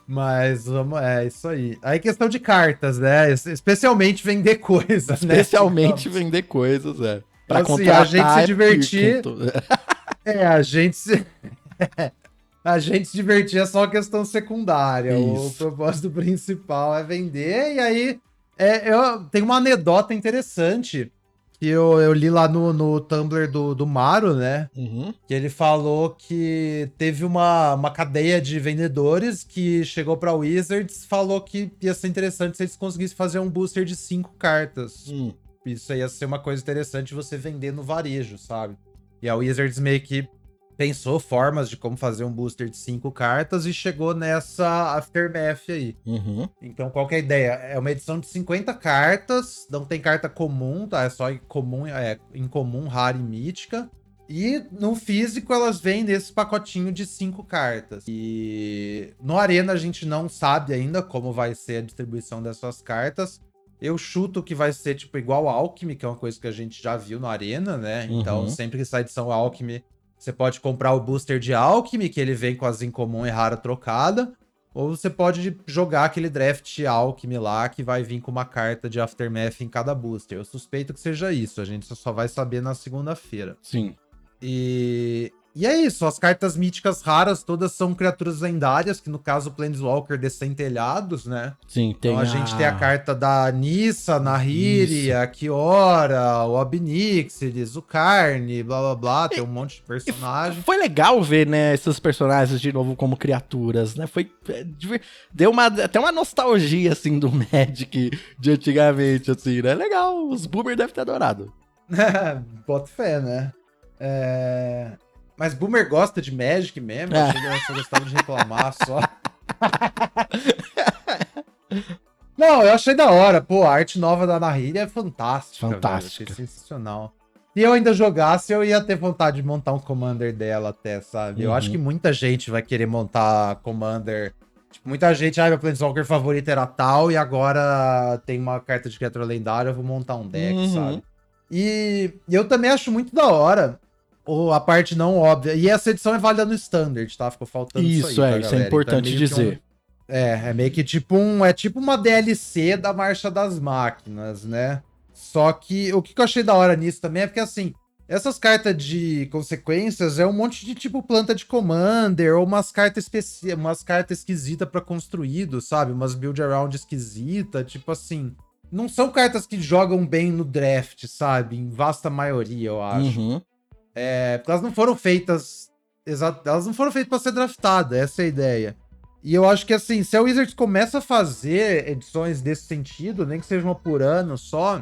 Mas vamos, é isso aí. Aí questão de cartas, né? Especialmente vender coisas, Especialmente né? vender coisas, é. Pra assim, contratar a gente se divertir. É, a gente se. a gente se divertir é só questão secundária. Isso. O propósito principal é vender. E aí, é, eu tenho uma anedota interessante que eu, eu li lá no, no Tumblr do, do Maro, né? Uhum. Que ele falou que teve uma, uma cadeia de vendedores que chegou pra Wizards falou que ia ser interessante se eles conseguissem fazer um booster de cinco cartas. Hum. Isso ia ser uma coisa interessante você vender no varejo, sabe? E a Wizards meio que pensou formas de como fazer um booster de cinco cartas e chegou nessa Aftermath aí. Uhum. Então, qual é a ideia? É uma edição de 50 cartas, não tem carta comum, tá? É só comum, é, incomum, rara e mítica. E no físico elas vêm nesse pacotinho de cinco cartas. E no Arena a gente não sabe ainda como vai ser a distribuição dessas cartas. Eu chuto que vai ser tipo igual Alchemy, que é uma coisa que a gente já viu no Arena, né? Então, uhum. sempre que sai edição Alchemy, você pode comprar o booster de Alchemy, que ele vem com as incomum e rara trocada. Ou você pode jogar aquele draft Alchemy lá, que vai vir com uma carta de Aftermath em cada booster. Eu suspeito que seja isso, a gente só vai saber na segunda-feira. Sim. E e é isso, as cartas míticas raras todas são criaturas lendárias, que no caso Planeswalker descentelhados, né? Sim, tem Então a, a... gente tem a carta da Nissa, Nahiri, a Kiora, o Obnixilis, o Carne, blá blá blá, tem um monte de personagem. Foi legal ver, né, esses personagens de novo como criaturas, né? Foi é, deu uma até uma nostalgia assim do Magic de antigamente assim, né? Legal, os boomers devem ter adorado. Bota fé, né? É... Mas Boomer gosta de Magic mesmo? Eu achei que só gostava de reclamar só. Não, eu achei da hora. Pô, a arte nova da Nahiri é fantástica. Fantástica. Velho. sensacional. Se eu ainda jogasse, eu ia ter vontade de montar um Commander dela até, sabe? Uhum. Eu acho uhum. que muita gente vai querer montar Commander. Tipo, muita gente, ah, meu Planeswalker favorito era tal, e agora tem uma carta de criatura lendária, eu vou montar um deck, uhum. sabe? E eu também acho muito da hora ou a parte não óbvia. E essa edição é válida no Standard, tá? Ficou faltando isso, isso aí. Isso, é, isso é importante então, é dizer. Um, é, é meio que tipo um. É tipo uma DLC da Marcha das Máquinas, né? Só que o que eu achei da hora nisso também é porque assim. Essas cartas de consequências é um monte de tipo planta de commander ou umas cartas especiais, umas cartas esquisitas para construído, sabe? Umas build around esquisita, tipo assim. Não são cartas que jogam bem no draft, sabe? Em vasta maioria, eu acho. Uhum. É, porque elas não foram feitas. Elas não foram feitas para ser draftadas, essa é a ideia. E eu acho que assim, se a Wizards começa a fazer edições desse sentido, nem que seja uma por ano só,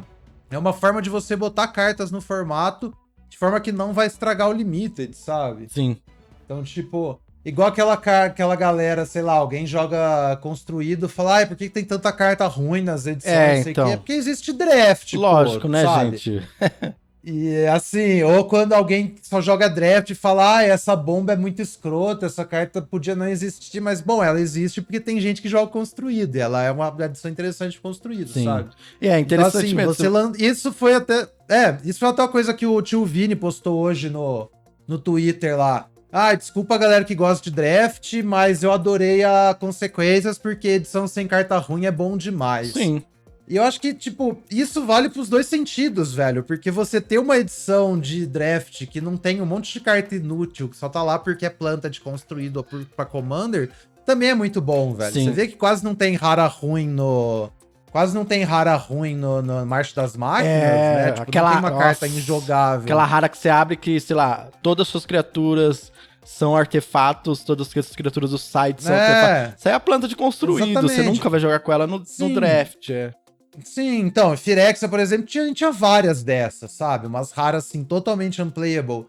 é uma forma de você botar cartas no formato de forma que não vai estragar o Limited, sabe? Sim. Então, tipo, igual aquela, aquela galera, sei lá, alguém joga construído, fala, ai, por que, tem tanta carta ruim nas edições? É, então. É porque existe draft, Lógico, pô, né, sabe? gente? E assim, ou quando alguém só joga draft e fala, ah, essa bomba é muito escrota, essa carta podia não existir, mas bom, ela existe porque tem gente que joga construído, e ela é uma adição interessante construído, Sim. sabe? E é interessante então, assim, mesmo. Você Isso foi até. É, isso foi até uma coisa que o tio Vini postou hoje no, no Twitter lá. Ah, desculpa a galera que gosta de draft, mas eu adorei a consequências porque edição sem carta ruim é bom demais. Sim. E eu acho que, tipo, isso vale pros dois sentidos, velho. Porque você ter uma edição de draft que não tem um monte de carta inútil, que só tá lá porque é planta de construído ou pra Commander, também é muito bom, velho. Sim. Você vê que quase não tem rara ruim no. Quase não tem rara ruim no, no Marcha das Máquinas, é, né? Tipo, aquela, não tem uma nossa, carta injogável. Aquela rara que você abre que, sei lá, todas as suas criaturas são artefatos, todas as criaturas do site são é. artefatos. Isso aí é a planta de construído, Exatamente. você nunca vai jogar com ela no, no draft. É. Sim, então, Firexa, por exemplo, tinha, tinha várias dessas, sabe? Umas raras, assim, totalmente unplayable.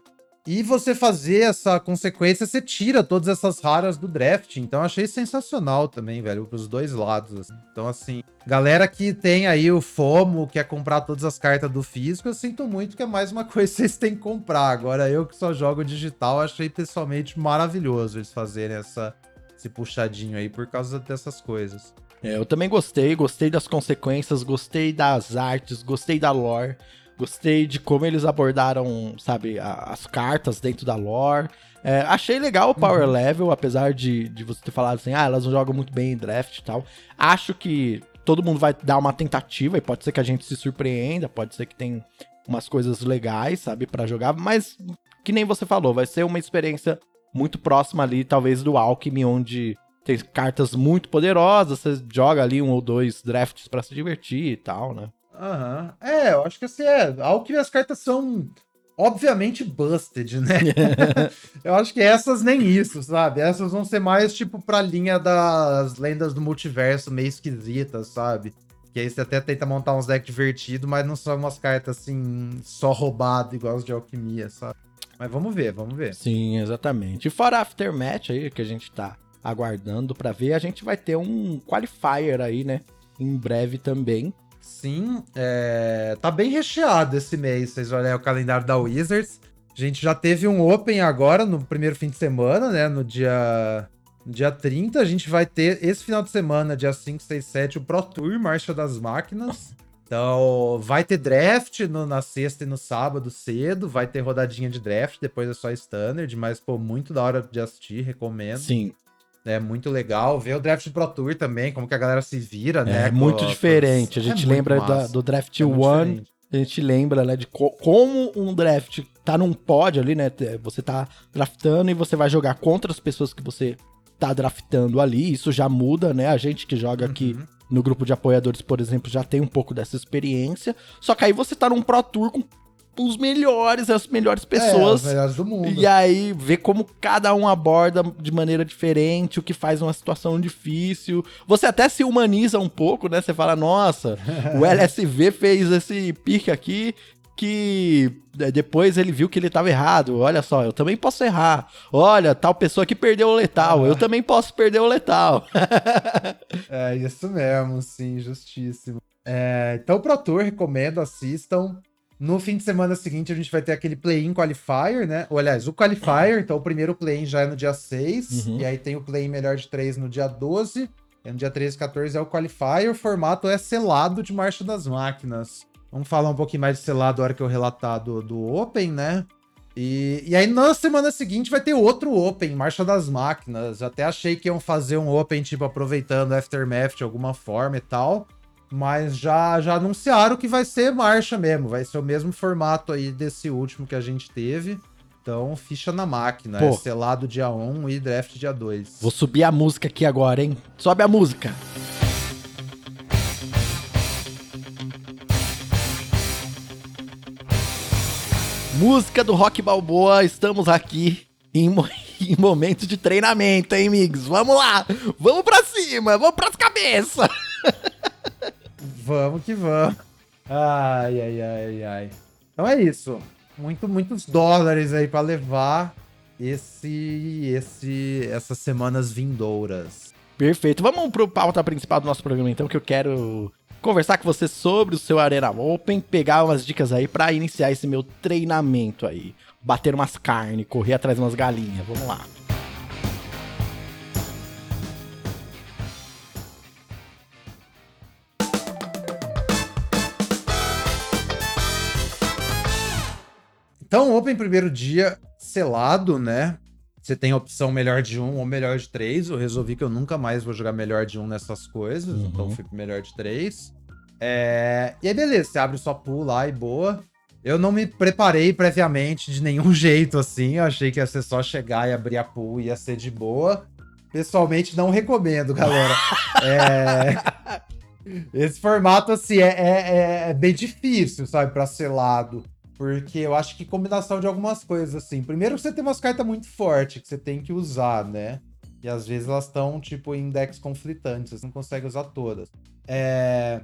E você fazer essa consequência, você tira todas essas raras do draft. Então, achei sensacional também, velho, pros dois lados. Assim. Então, assim, galera que tem aí o FOMO, quer comprar todas as cartas do físico, eu sinto muito que é mais uma coisa que vocês têm que comprar. Agora, eu que só jogo digital, achei pessoalmente maravilhoso eles fazerem essa, esse puxadinho aí por causa dessas coisas. É, eu também gostei, gostei das consequências, gostei das artes, gostei da lore. Gostei de como eles abordaram, sabe, a, as cartas dentro da lore. É, achei legal o Power uhum. Level, apesar de, de você ter falado assim, ah, elas não jogam muito bem em draft e tal. Acho que todo mundo vai dar uma tentativa e pode ser que a gente se surpreenda, pode ser que tem umas coisas legais, sabe, para jogar, mas que nem você falou, vai ser uma experiência muito próxima ali, talvez, do Alchemy, onde tem cartas muito poderosas, você joga ali um ou dois drafts para se divertir e tal, né? Aham. Uhum. É, eu acho que assim, é. Alchemy as cartas são obviamente busted, né? eu acho que essas nem isso, sabe? Essas vão ser mais tipo pra linha das lendas do multiverso meio esquisitas, sabe? Que aí você até tenta montar uns decks divertidos, mas não são umas cartas assim, só roubado, igual as de alquimia, sabe? Mas vamos ver, vamos ver. Sim, exatamente. E fora Aftermatch aí, que a gente tá aguardando para ver, a gente vai ter um qualifier aí, né? Em breve também. Sim, é... tá bem recheado esse mês, vocês olharem o calendário da Wizards. A gente já teve um Open agora, no primeiro fim de semana, né? No dia, no dia 30. A gente vai ter esse final de semana, dia 5, 6, 7, o Pro Tour Marcha das Máquinas. Então, vai ter draft no, na sexta e no sábado cedo, vai ter rodadinha de draft, depois é só standard, mas, pô, muito da hora de assistir, recomendo. Sim. É muito legal ver o draft Pro Tour também, como que a galera se vira, né? É muito com, diferente. A gente é lembra da, do draft é One, a gente lembra, né, de co como um draft tá num pod ali, né? Você tá draftando e você vai jogar contra as pessoas que você tá draftando ali. Isso já muda, né? A gente que joga uhum. aqui no grupo de apoiadores, por exemplo, já tem um pouco dessa experiência. Só que aí você tá num Pro Tour com os melhores, as melhores pessoas. É, os melhores do mundo. E aí ver como cada um aborda de maneira diferente, o que faz uma situação difícil. Você até se humaniza um pouco, né? Você fala, nossa, o LSV fez esse pique aqui que é, depois ele viu que ele estava errado. Olha só, eu também posso errar. Olha, tal pessoa que perdeu o letal, ah. eu também posso perder o letal. é isso mesmo, sim, justíssimo. É, então, Pro Tour, recomendo, assistam. No fim de semana seguinte, a gente vai ter aquele play-in qualifier, né? Ou, aliás, o qualifier, então o primeiro play-in já é no dia 6, uhum. e aí tem o play-in melhor de 3 no dia 12, e no dia 13 e 14 é o qualifier, o formato é selado de Marcha das Máquinas. Vamos falar um pouquinho mais de selado na hora que eu relatar do, do Open, né? E, e aí na semana seguinte vai ter outro Open, Marcha das Máquinas. Até achei que iam fazer um Open, tipo, aproveitando Aftermath de alguma forma e tal. Mas já, já anunciaram que vai ser marcha mesmo. Vai ser o mesmo formato aí desse último que a gente teve. Então, ficha na máquina. Pô. É selado dia 1 e draft dia 2. Vou subir a música aqui agora, hein? Sobe a música. Música do Rock Balboa, estamos aqui em, mo em momento de treinamento, hein, amigos? Vamos lá! Vamos pra cima! Vamos pras cabeças! Vamos que vamos. Ai, ai, ai, ai. Então é isso. Muito, muitos dólares aí para levar esse, esse, essas semanas vindouras. Perfeito. Vamos pro pauta principal do nosso programa então, que eu quero conversar com você sobre o seu Arena Open, pegar umas dicas aí para iniciar esse meu treinamento aí. Bater umas carnes, correr atrás de umas galinhas. Vamos lá. Então, Open primeiro dia selado, né? Você tem a opção melhor de um ou melhor de três. Eu resolvi que eu nunca mais vou jogar melhor de um nessas coisas, uhum. então fui pro melhor de três. É... E aí, beleza, você abre sua pool lá e boa. Eu não me preparei previamente de nenhum jeito assim. Eu achei que ia ser só chegar e abrir a pool e ia ser de boa. Pessoalmente, não recomendo, galera. é... Esse formato, assim, é, é, é bem difícil, sabe, pra selado. Porque eu acho que combinação de algumas coisas, assim. Primeiro, você tem umas cartas muito fortes que você tem que usar, né? E às vezes elas estão, tipo, em decks conflitantes, você não consegue usar todas. É...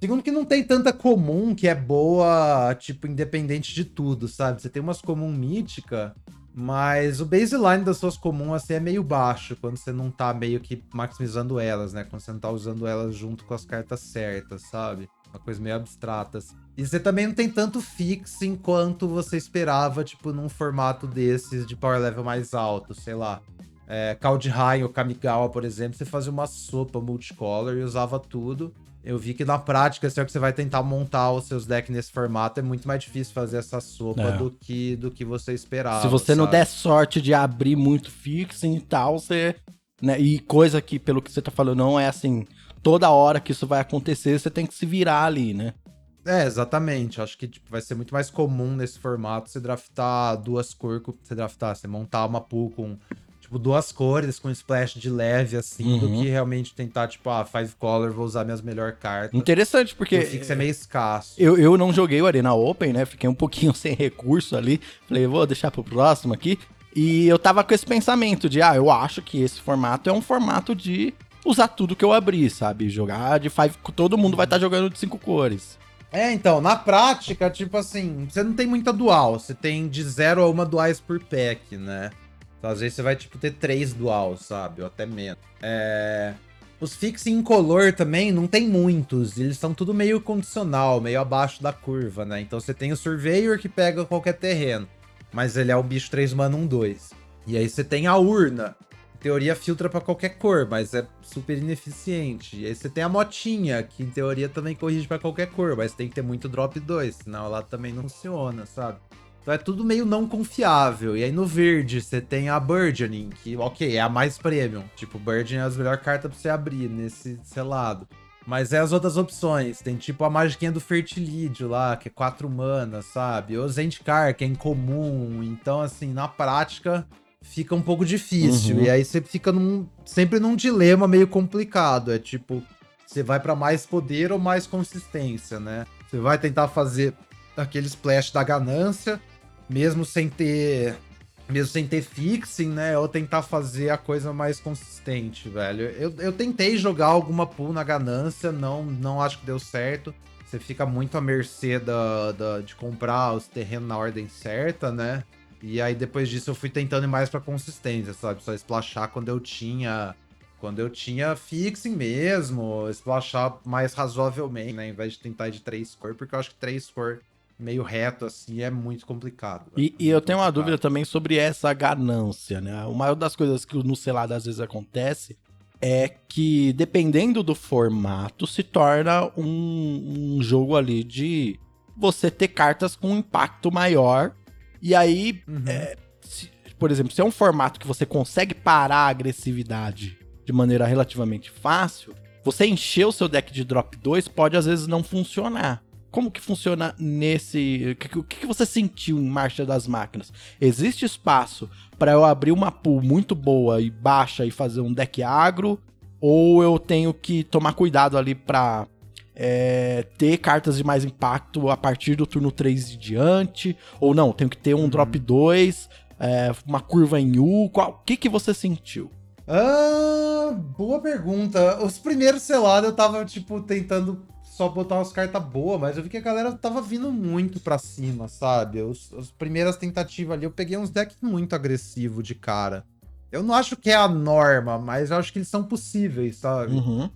Segundo, que não tem tanta comum que é boa, tipo, independente de tudo, sabe? Você tem umas comum mítica, mas o baseline das suas comuns, assim, é meio baixo quando você não tá meio que maximizando elas, né? Quando você não tá usando elas junto com as cartas certas, sabe? Uma coisa meio abstrata. Assim. E você também não tem tanto fix enquanto você esperava, tipo, num formato desses de power level mais alto, sei lá. É, Kaldheim ou Kamigawa, por exemplo, você fazia uma sopa multicolor e usava tudo. eu vi que na prática, se é que você vai tentar montar os seus decks nesse formato, é muito mais difícil fazer essa sopa É. do, que, do que você esperava. Se você não sabe? der sorte de abrir muito fixing e tal, você. Né, e coisa que, pelo que você tá falando, não é assim. Toda hora que isso vai acontecer, você tem que se virar ali, né? É, exatamente. Acho que tipo, vai ser muito mais comum nesse formato você draftar duas cores, você draftar, você montar uma pool com tipo duas cores, com splash de leve, assim, do Uhum. que realmente tentar, tipo, ah, five color, vou usar minhas melhores cartas. Interessante, porque. Porque o fix é meio escasso. Eu, eu não joguei o Arena Open, né? Fiquei um pouquinho sem recurso ali. Falei, vou deixar pro próximo aqui. E eu tava com esse pensamento de, ah, eu acho que esse formato é um formato de usar tudo que eu abri, sabe? Jogar de five. Todo mundo vai estar jogando de cinco cores. É, então, na prática, tipo assim, você não tem muita dual. Você tem de zero a uma duais por pack, né? Então, às vezes você vai, tipo, ter três dual, sabe? Ou até menos. É... Os fix incolor também não tem muitos. Eles são tudo meio condicional, meio abaixo da curva, né? Então você tem o Surveyor que pega qualquer terreno. Mas ele é o bicho 3 mana 1, 2. E aí você tem a urna. Em teoria filtra pra qualquer cor, mas é super ineficiente. E aí você tem a motinha, que em teoria também corrige pra qualquer cor, mas tem que ter muito drop 2, senão ela também não funciona, sabe? Então é tudo meio não confiável. E aí no verde você tem a Burgeoning, que ok, é a mais premium. Tipo, Burgeoning é a melhor carta pra você abrir nesse selado. Mas é as outras opções. Tem tipo a magiquinha do Fertilídio lá, que é 4 mana, sabe? O Zendikar, que é incomum. Então, assim, na prática, fica um pouco difícil. Uhum. E aí você fica num, sempre num dilema meio complicado. É tipo, você vai pra mais poder ou mais consistência, né? Você vai tentar fazer aquele splash da ganância, mesmo sem ter. Mesmo sem ter fixing, né? Ou tentar fazer a coisa mais consistente, velho. Eu, eu tentei jogar alguma pool na ganância, não, não acho que deu certo. Você fica muito à mercê da, da- de comprar os terrenos na ordem certa, né? E aí depois disso eu fui tentando ir mais pra consistência, sabe? Só splashar quando eu tinha. Quando eu tinha fixing mesmo, splashar mais razoavelmente, né? Em vez de tentar ir de três cor, porque eu acho que três cor meio reto assim é muito complicado. E, velho. e eu Muito tenho uma complicado. dúvida também sobre essa ganância, né? O maior das coisas que no selado às vezes acontece é que, dependendo do formato, se torna um, um jogo ali de você ter cartas com impacto maior. E aí, Uhum. se- por exemplo, se é um formato que você consegue parar a agressividade de maneira relativamente fácil, você encher o seu deck de drop 2 pode às vezes não funcionar. Como que funciona nesse. O que, que você sentiu em Marcha das Máquinas? Existe espaço para eu abrir uma pool muito boa e baixa e fazer um deck agro? Ou eu tenho que tomar cuidado ali pra é, ter cartas de mais impacto a partir do turno 3 e diante? Ou não, tenho que ter um drop 2, é, uma curva em U? Qual, o que, que você sentiu? Ah, boa pergunta. Os primeiros selados eu tava, tipo, tentando só botar umas cartas boas, mas eu vi que a galera tava vindo muito pra cima, sabe? Os, as primeiras tentativas ali, eu peguei uns decks muito agressivos de cara. Eu não acho que é a norma, mas eu acho que eles são possíveis, sabe? Uhum.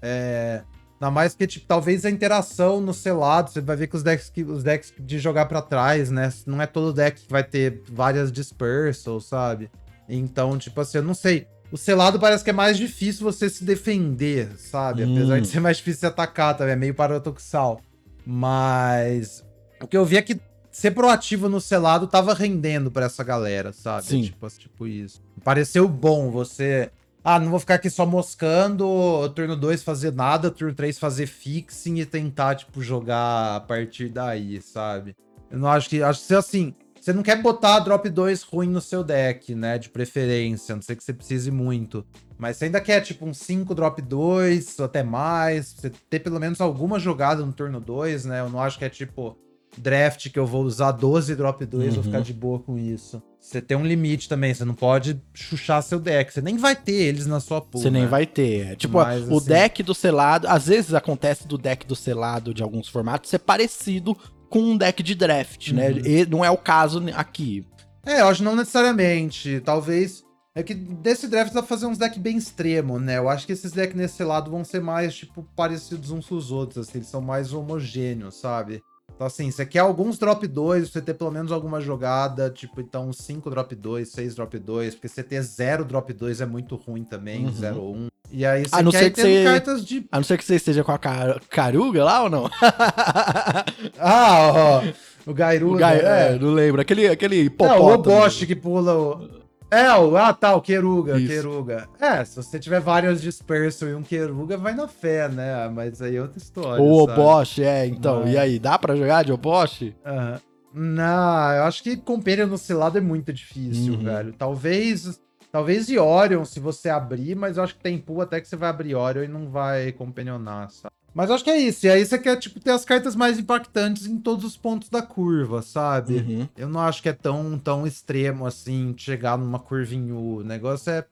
É. Ainda mais que, tipo, talvez a interação no selado, você vai ver que os decks, que, os decks de jogar pra trás, né? Não é todo deck que vai ter várias dispersals, sabe? Então, tipo assim, eu não sei. O selado parece que é mais difícil você se defender, sabe? Hum. Apesar de ser mais difícil se atacar também, é meio paradoxal. Mas. O que eu vi é que ser proativo no selado tava rendendo pra essa galera, sabe? Sim. Tipo, tipo isso. Pareceu bom você. Ah, não vou ficar aqui só moscando, turno 2 fazer nada, turno 3 fazer fixing e tentar, tipo, jogar a partir daí, sabe? Eu não acho que. Acho que assim. Você não quer botar drop 2 ruim no seu deck, né? De preferência, a não sei que você precise muito. Mas você ainda quer, tipo, um 5 drop 2, ou até mais. Você ter pelo menos alguma jogada no turno 2, né? Eu não acho que é tipo draft que eu vou usar 12 drop 2, vou Uhum. ficar de boa com isso. Você tem um limite também, você não pode chuchar seu deck. Você nem vai ter eles na sua pool. Você nem né? vai ter. É, Tipo, Mas, o assim- deck do selado. Às vezes acontece do deck do selado de alguns formatos ser parecido com um deck de draft, né? Uhum. E não é o caso aqui. É, eu acho que não necessariamente. Talvez. É que desse draft dá pra fazer uns decks bem extremos, né? Eu acho que esses decks nesse lado vão ser mais, tipo, parecidos uns com os outros, assim. Eles são mais homogêneos, sabe? Então, assim, você quer alguns drop 2, você ter pelo menos alguma jogada, tipo, então 5 drop 2, 6 drop 2, porque você ter 0 drop 2 é muito ruim também, Uhum. 0 1. E aí você A não ser que você- cartas de. A não ser que você esteja com a car- caruga lá ou não? Ah, ó. O Gairuda. o Gai, é. é, não lembro. Aquele, aquele Não, o hipopótamo. Oboshi que pula o. É, o. Ah, tá, o Queruga, Isso. Queruga. É, se você tiver vários dispersos e um Queruga, vai na fé, né? Mas aí é outra história. O? Oboshi, é, então. E aí, dá pra jogar de Oboshi? Aham. Não, eu acho que Companion no selado é muito difícil, Uhum. velho. Talvez. Talvez de Orion, se você abrir, mas eu acho que tem pool até que você vai abrir Orion e não vai companionar, sabe? Mas acho que é isso. E aí você quer, tipo, ter as cartas mais impactantes em todos os pontos da curva, sabe? Uhum. Eu não acho que é tão, tão extremo assim, chegar numa curvinha. O negócio é,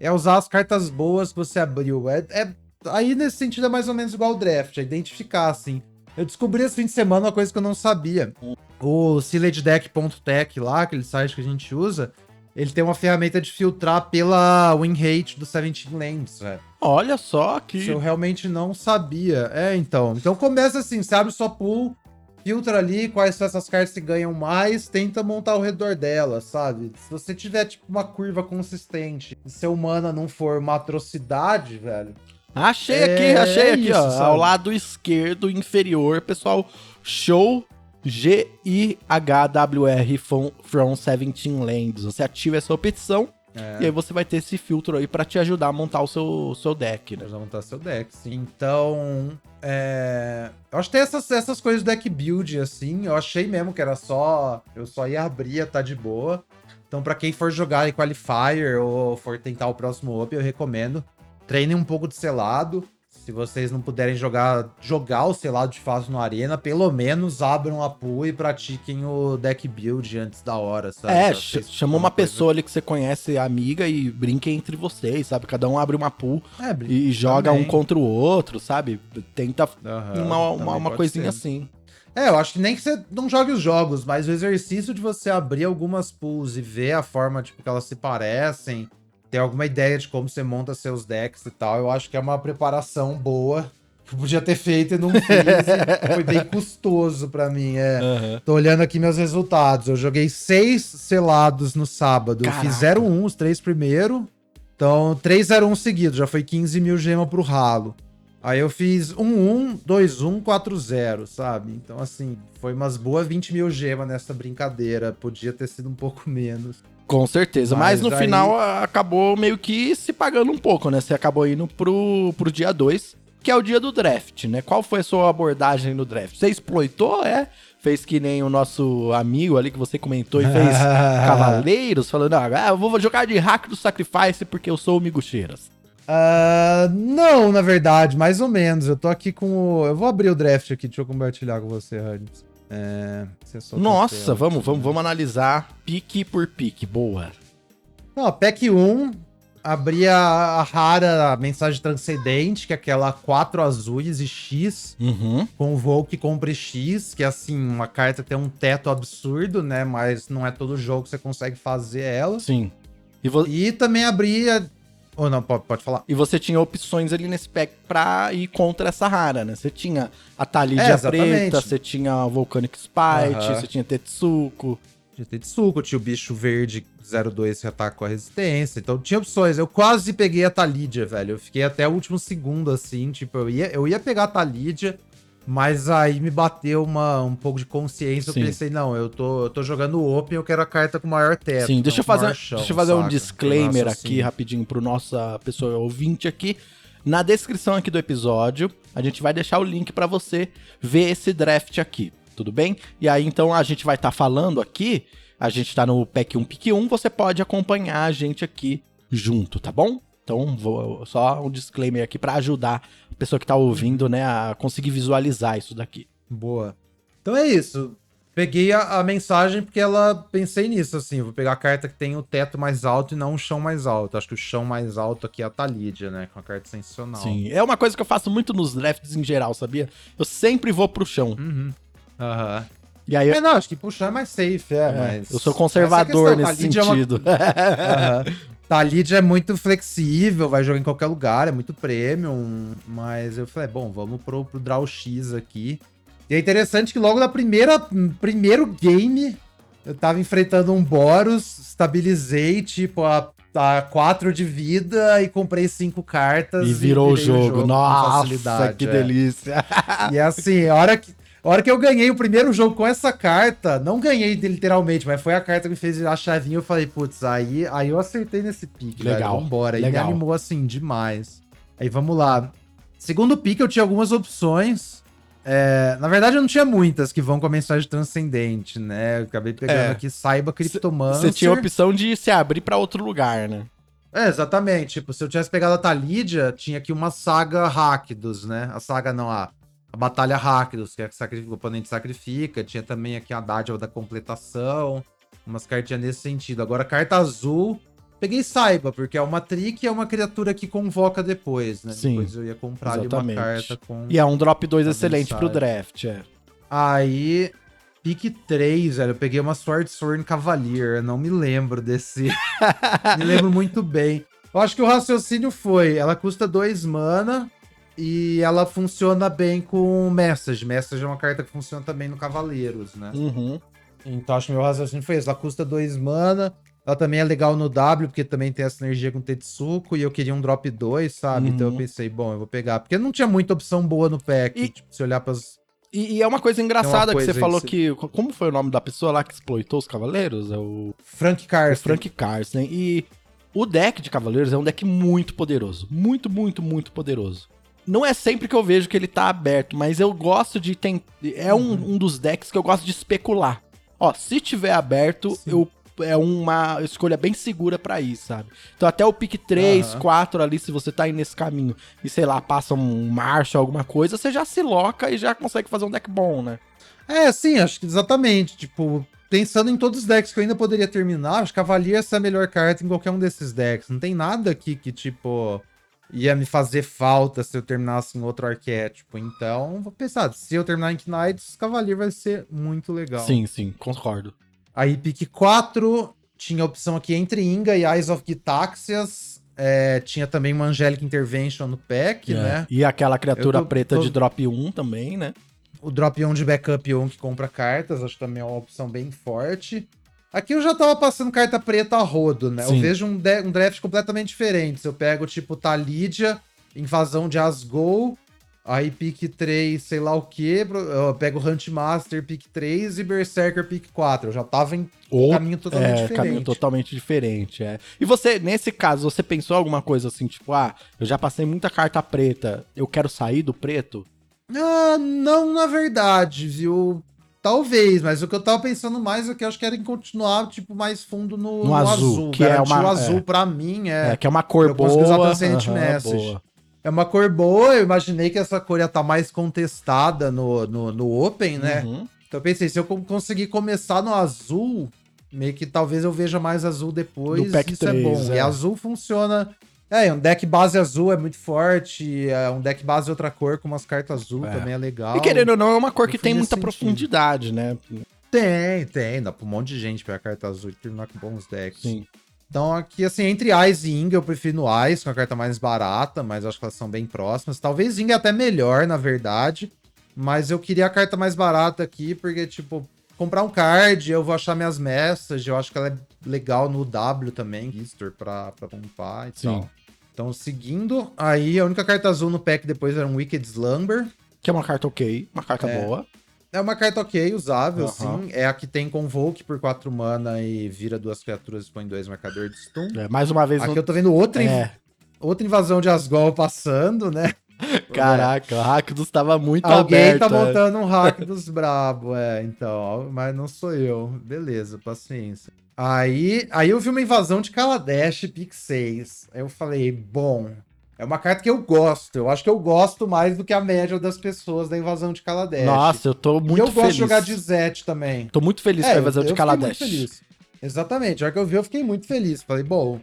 é usar as cartas boas que você abriu. É, é- aí, nesse sentido, é mais ou menos igual o draft, é identificar, assim. Eu descobri esse fim de semana uma coisa que eu não sabia. O SealedDeck.tech lá, aquele site que a gente usa, ele tem uma ferramenta de filtrar pela win rate do 17 Lands, velho. Olha só que. Isso eu realmente não sabia. É, então. Então começa assim, você abre sua pool, filtra ali quais são essas cartas que ganham mais, tenta montar ao redor delas, sabe? Se você tiver, tipo, uma curva consistente e seu mana não for uma atrocidade, velho. Achei É, aqui, achei é aqui, isso, ó. sabe? Ao lado esquerdo inferior, pessoal. Show G-I-H-W-R from, from 17 Lands. Você ativa essa opção É. e aí você vai ter esse filtro aí pra te ajudar a montar o seu, seu deck, né? Pra montar seu deck, sim. Então, é... Eu acho que tem essas, essas coisas do deck build, assim. Eu achei mesmo que era só... Eu só ia abrir, tá de boa. Então, pra quem for jogar em Qualifier ou for tentar o próximo Up, eu recomendo. Treinem um pouco de selado. Se vocês não puderem jogar, jogar o selado de fato no Arena, pelo menos abram a pool e pratiquem o deck build antes da hora, sabe? É, ch- chama uma coisa- pessoa ali que você conhece, amiga, e brinquem entre vocês, sabe? Cada um abre uma pool É, e joga também. um contra o outro, sabe? Tenta Aham, uma, uma, uma coisinha ser. assim. É, eu acho que nem que você não jogue os jogos, mas o exercício de você abrir algumas pools e ver a forma tipo, que elas se parecem, ter alguma ideia de como você monta seus decks e tal, eu acho que é uma preparação boa. Que eu podia ter feito e não fiz. e foi bem custoso pra mim. É. Tô olhando aqui meus resultados. Eu joguei seis selados no sábado. Eu fiz Caraca. 0-1, os três primeiro. Então, 3-0-1 seguido. Já foi 15 mil gema pro ralo. Aí eu fiz 1-1, 2-1, 4-0, sabe? Então, assim, foi umas boas 20 mil gema nessa brincadeira. Podia ter sido um pouco menos. Com certeza, mas, Mas no aí- final acabou meio que se pagando um pouco, né? Você acabou indo pro, pro dia 2, que é o dia do draft, né? Qual foi a sua abordagem no draft? Você exploitou, é? Fez que nem o nosso amigo ali que você comentou e fez cavaleiros, falando, ah, eu vou jogar de hack do Sacrifice porque eu sou o Miguxeiras. Ah, não, na verdade, mais ou menos. Eu tô aqui com o. Eu vou abrir o draft aqui, deixa eu compartilhar com você, Radis. É. a Nossa, vamos, aqui, vamos, né? vamos analisar pique por pique. Boa. Não, pack 1, abri a, a rara mensagem transcendente, que é aquela 4 azuis e X, Uhum. com o voo que compre X, que é assim, uma carta tem um teto absurdo, né? Mas não é todo jogo que você consegue fazer ela. Sim. E, vo- E também abri a. Ou não, pode, pode falar. e você tinha opções ali nesse pack pra ir contra essa rara, né? Você tinha a É, Talidia exatamente. preta, você tinha a Volcanic Spite, Aham. você tinha Tetsuko. Tinha Tetsuko, tinha o bicho verde 02 que ataca com a resistência. Então tinha opções. Eu quase peguei a Talidia, velho. Eu fiquei até o último segundo, assim. Tipo, eu ia, eu ia pegar a Talidia, mas aí me bateu uma, um pouco de consciência. Sim. Eu pensei, não, eu tô, eu tô jogando Open, eu quero a carta com maior teto. Sim, deixa eu com fazer, chão, deixa eu fazer um disclaimer Nossa, aqui assim. rapidinho pro nossa pessoa ouvinte aqui. Na descrição aqui do episódio, a gente vai deixar o link pra você ver esse draft aqui, tudo bem? E aí então a gente vai estar falando aqui, a gente tá no pack 1 pick 1, você pode acompanhar a gente aqui junto, tá bom? Então, vou, só um disclaimer aqui pra ajudar pessoa que tá ouvindo, né, a conseguir visualizar isso daqui. Boa. Então é isso. Peguei a, a mensagem porque ela pensei nisso, assim. Vou pegar a carta que tem o teto mais alto e não o chão mais alto. Acho que o chão mais alto aqui é a Talidia, né? Com a carta sensacional. Sim, é uma coisa que eu faço muito nos drafts em geral, sabia? Eu sempre vou pro chão. Uhum. Aham. E aí eu, É, não, acho que puxar é mais safe, é, É, mas. eu sou conservador Essa nesse Talidia é uma- sentido. Aham. Talid é muito flexível, vai jogar em qualquer lugar, é muito premium. Mas eu falei, bom, vamos pro, pro Draw X aqui. E é interessante que logo na primeira primeiro game, eu tava enfrentando um Boros, estabilizei, tipo, a tá 4 de vida e comprei 5 cartas. E virou o virei jogo. com Nossa, facilidade, que é. delícia. E assim, a hora que. A hora que eu ganhei o primeiro jogo com essa carta, não ganhei literalmente, mas foi a carta que me fez a chavinha. Eu falei, putz, aí, aí eu acertei nesse pique, Legal, velho. Vambora. E me legal. animou assim demais. Aí vamos lá. Segundo pique, eu tinha algumas opções. É, na verdade, eu não tinha muitas que vão com a mensagem transcendente, né? Eu acabei pegando É. aqui Saiba Criptomancer. Você tinha a opção de se abrir pra outro lugar, né? É, exatamente. Tipo, se eu tivesse pegado a Talídia, tinha aqui uma saga Rakdos, né? A saga não, a, a Batalha Rakdos, que é que o oponente sacrifica. Tinha também aqui a dádiva da completação. Umas cartinhas nesse sentido. Agora, carta azul. Peguei Saiba, porque é uma trick e é uma criatura que convoca depois, né? Sim, depois eu ia comprar ali exatamente. uma carta com. E é um drop 2 Tá excelente pro draft, é. Aí. Pique 3, velho. Eu peguei uma Sword Sword Cavalier. Eu não me lembro desse. me lembro muito bem. Eu acho que o raciocínio foi: ela custa 2 mana e ela funciona bem com Message. Message é uma carta que funciona também no Cavaleiros, né? Uhum. Então acho que meu raciocínio foi esse. Ela custa 2 mana. Ela também é legal no W, porque também tem essa sinergia com Tetsuko. E eu queria um drop 2, sabe? Então eu Uhum. pensei, bom, eu vou pegar. Porque não tinha muita opção boa no pack. E- Tipo, se olhar pras. E, e é uma coisa engraçada coisa que você falou que que. Como foi o nome da pessoa lá que exploitou os cavaleiros? É o, Frank o Carson. Frank Carson. E o deck de cavaleiros é um deck muito poderoso. Muito, muito, muito poderoso. Não é sempre que eu vejo que ele tá aberto, mas eu gosto de. Tem, é um, Uhum. um dos decks que eu gosto de especular. Ó, se tiver aberto, Sim. eu. É uma escolha bem segura pra ir, sabe? Então até o pick 3, Aham. 4 ali, se você tá aí nesse caminho e sei lá, passa um Marshall, alguma coisa, você já se loca e já consegue fazer um deck bom, né? É, sim, acho que exatamente. Tipo, pensando em todos os decks que eu ainda poderia terminar, acho que Cavalier essa é a melhor carta em qualquer um desses decks. Não tem nada aqui que, tipo, ia me fazer falta se eu terminasse em outro arquétipo. Então, vou pensar, se eu terminar em Knights, Cavalier vai ser muito legal. Sim, sim, concordo. Aí, pick 4, tinha a opção aqui entre Inga e Eyes of Gitaxias. É, tinha também uma Angelic Intervention no pack, É. né? E aquela criatura tô- preta tô- de drop 1 também, né? o drop 1 de backup 1 que compra cartas, acho que também é uma opção bem forte. Aqui eu já tava passando carta preta a rodo, né? Sim. Eu vejo um, um draft completamente diferente. Eu pego, tipo, Talidia, Invasão de Asgol, aí pick 3, sei lá o que, eu pego Huntmaster, pick 3 e Berserker, pick 4. Eu já tava em Ou caminho totalmente é, diferente. caminho totalmente diferente, é. E você, nesse caso, você pensou alguma coisa assim, tipo, ah, eu já passei muita carta preta, eu quero sair do preto? Ah, não, na verdade, viu? Talvez, mas o que eu tava pensando mais é que eu acho que era em continuar, tipo, mais fundo no, No azul, que é uma- o azul é. pra mim É, é... que é uma cor eu boa. usar Transcendent Message. boa. É uma cor boa, eu imaginei que essa cor ia estar mais contestada no, no, no Open, né? Uhum. Então eu pensei, se eu co- conseguir começar no azul, meio que talvez eu veja mais azul depois, Do pack isso é 3, bom. é. E azul funciona... É, um deck base azul é muito forte, é um deck base outra cor com umas cartas azul É. também é legal. E querendo ou não, é uma cor que tem muita sentido. profundidade, né? Tem, tem, dá pra um monte de gente pegar carta azul e terminar com bons decks. Sim. Então aqui, assim, entre Ice e Inga, eu prefiro no Ice, com a carta mais barata, mas acho que elas são bem próximas. Talvez Inga é até melhor, na verdade, mas eu queria a carta mais barata aqui, porque, tipo, comprar um card, eu vou achar minhas messages, eu acho que ela é legal no W também, Gister, pra, pra pompar e Sim. tal. Então, seguindo, aí a única carta azul no pack depois era um Wicked Slumber. Que é uma carta ok, uma carta É. boa. É uma carta ok, usável, sim. É a que tem Convoke por 4 mana e vira duas criaturas e põe dois marcadores de stun. É, mais uma vez, Aqui eu tô vendo outra, inv- é, outra invasão de Asgol passando, né? caraca, o Rakdos tava muito Alguém aberto. tá é. montando um hack dos brabo, é, então, mas não sou eu. Beleza, paciência. Aí, aí eu vi uma invasão de Kaladesh pick 6. Aí eu falei, bom, é uma carta que eu gosto. Eu acho que eu gosto mais do que a média das pessoas da invasão de Kaladesh. Nossa, eu tô e muito eu feliz. gosto de jogar de Zet também. Tô muito feliz com a invasão eu de muito Kaladesh. feliz. Exatamente. A hora que eu vi, eu fiquei muito feliz. Falei, bom,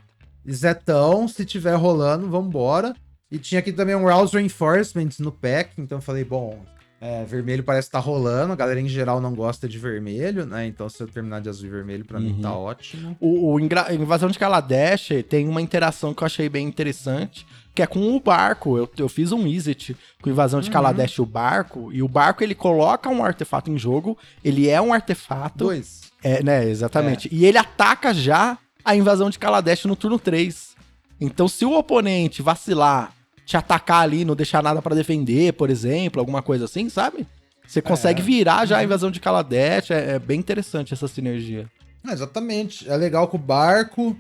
Zetão, se tiver rolando, vambora. E tinha aqui também um Rouse Reinforcement no pack, então eu falei, bom, é, vermelho parece que tá rolando, a galera em geral não gosta de vermelho, né? Então se eu terminar de azul e vermelho, pra mim Uhum. tá ótimo. O, o Invasão de Kaladesh tem uma interação que eu achei bem interessante, que é com o barco. Eu, eu fiz um Izzet com Invasão de Uhum. Kaladesh e o barco, e o barco ele coloca um artefato em jogo, ele é um artefato, Dois. é, né, exatamente, e ele ataca já a invasão de Kaladesh no turno 3. Então, se o oponente vacilar, te atacar ali, não deixar nada pra defender, por exemplo, alguma coisa assim, sabe? Você consegue É. virar já a invasão de Kaladesh, é, é bem interessante essa sinergia. É, exatamente. É legal com o barco.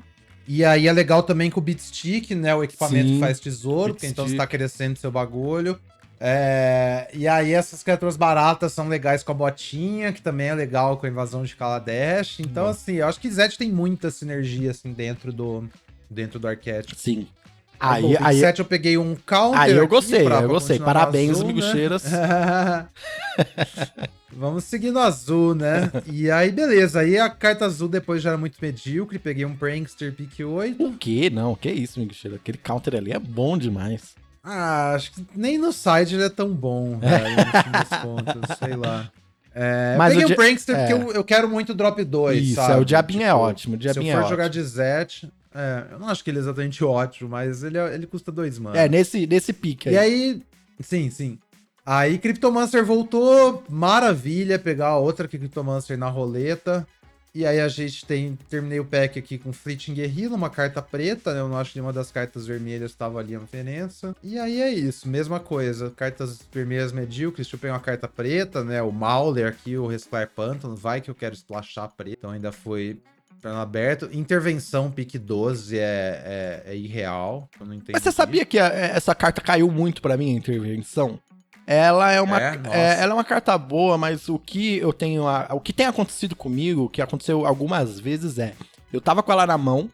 E aí é legal também com o beatstick, né? O equipamento Sim, que faz tesouro, porque então você tá crescendo seu bagulho. É, E aí essas criaturas baratas são legais com a botinha, que também é legal com a invasão de Kaladesh. Então, Bom. assim, eu acho que Zed tem muita sinergia, assim, dentro do, dentro do arquétipo. Sim. Aí, Aí, bom, aí, 27 eu peguei um counter. aí eu gostei, pra- eu gostei. Parabéns, azul, né? miguxeiras. Vamos seguir no azul, né? E aí, beleza. Aí a carta azul depois já era muito medíocre. Peguei um Prankster pick 8. O que? Não, que isso, miguxeira. Aquele counter ali é bom demais. Ah, acho que nem no side ele é tão bom, velho, no fim das contas, sei lá. É, Mas peguei o um Prankster é. porque eu, eu quero muito drop 2, Isso, sabe? é, o diabinho é Tipo, ótimo, o Se eu diabinho for é jogar ótimo. de Zet, é, eu não acho que ele é exatamente ótimo, mas ele, é- ele custa 2 mano. É, nesse, nesse pique aí. E aí, sim, sim. Aí Cryptomancer voltou, maravilha, pegar a outra Cryptomancer na roleta. E aí a gente tem, terminei o pack aqui com Fleeting Guerrilla, uma carta preta, né? Eu não acho que nenhuma das cartas vermelhas estava ali a diferença. E aí é isso, mesma coisa. Cartas vermelhas medíocres, deixa eu pegar uma carta preta, né? O Mauler aqui, o Resclar Pântano, vai que eu quero splashar preto. Então ainda foi perna aberto. Intervenção pick 12 é, é, é irreal. Eu não entendi. Mas você sabia que a- essa carta caiu muito pra mim, a intervenção? Ela é uma, É? é, ela é uma carta boa, mas o que eu tenho. a- o que tem acontecido comigo, o que aconteceu algumas vezes é. Eu tava com ela na mão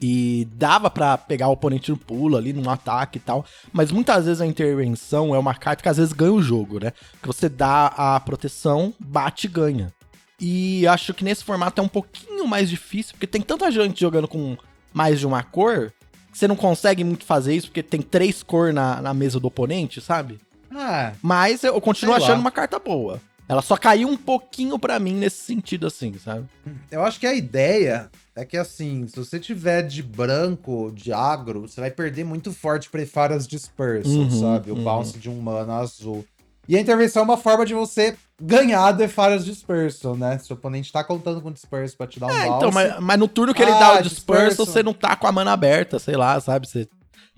e dava pra pegar o oponente no pulo ali, num ataque e tal. Mas muitas vezes a intervenção é uma carta que às vezes ganha o jogo, né? Que você dá a proteção, bate e ganha. E acho que nesse formato é um pouquinho mais difícil, porque tem tanta gente jogando com mais de uma cor, que você não consegue muito fazer isso, porque tem três cores na, na mesa do oponente, sabe? Ah, Mas eu continuo Sei lá. achando uma carta boa. Ela só caiu um pouquinho pra mim nesse sentido, assim, sabe? Eu acho que a ideia é que, assim, se você tiver de branco, de agro, você vai perder muito forte pra Efaras Dispersal, Uhum, sabe? O uhum. bounce de um mana azul. E a intervenção é uma forma de você ganhar Efaras Dispersal, né? Se o oponente tá contando com Dispersal pra te dar um É, então, mas, mas no turno que ele Ah, dá o disperso, disperso. você não tá com a mana aberta, sei lá, sabe? Você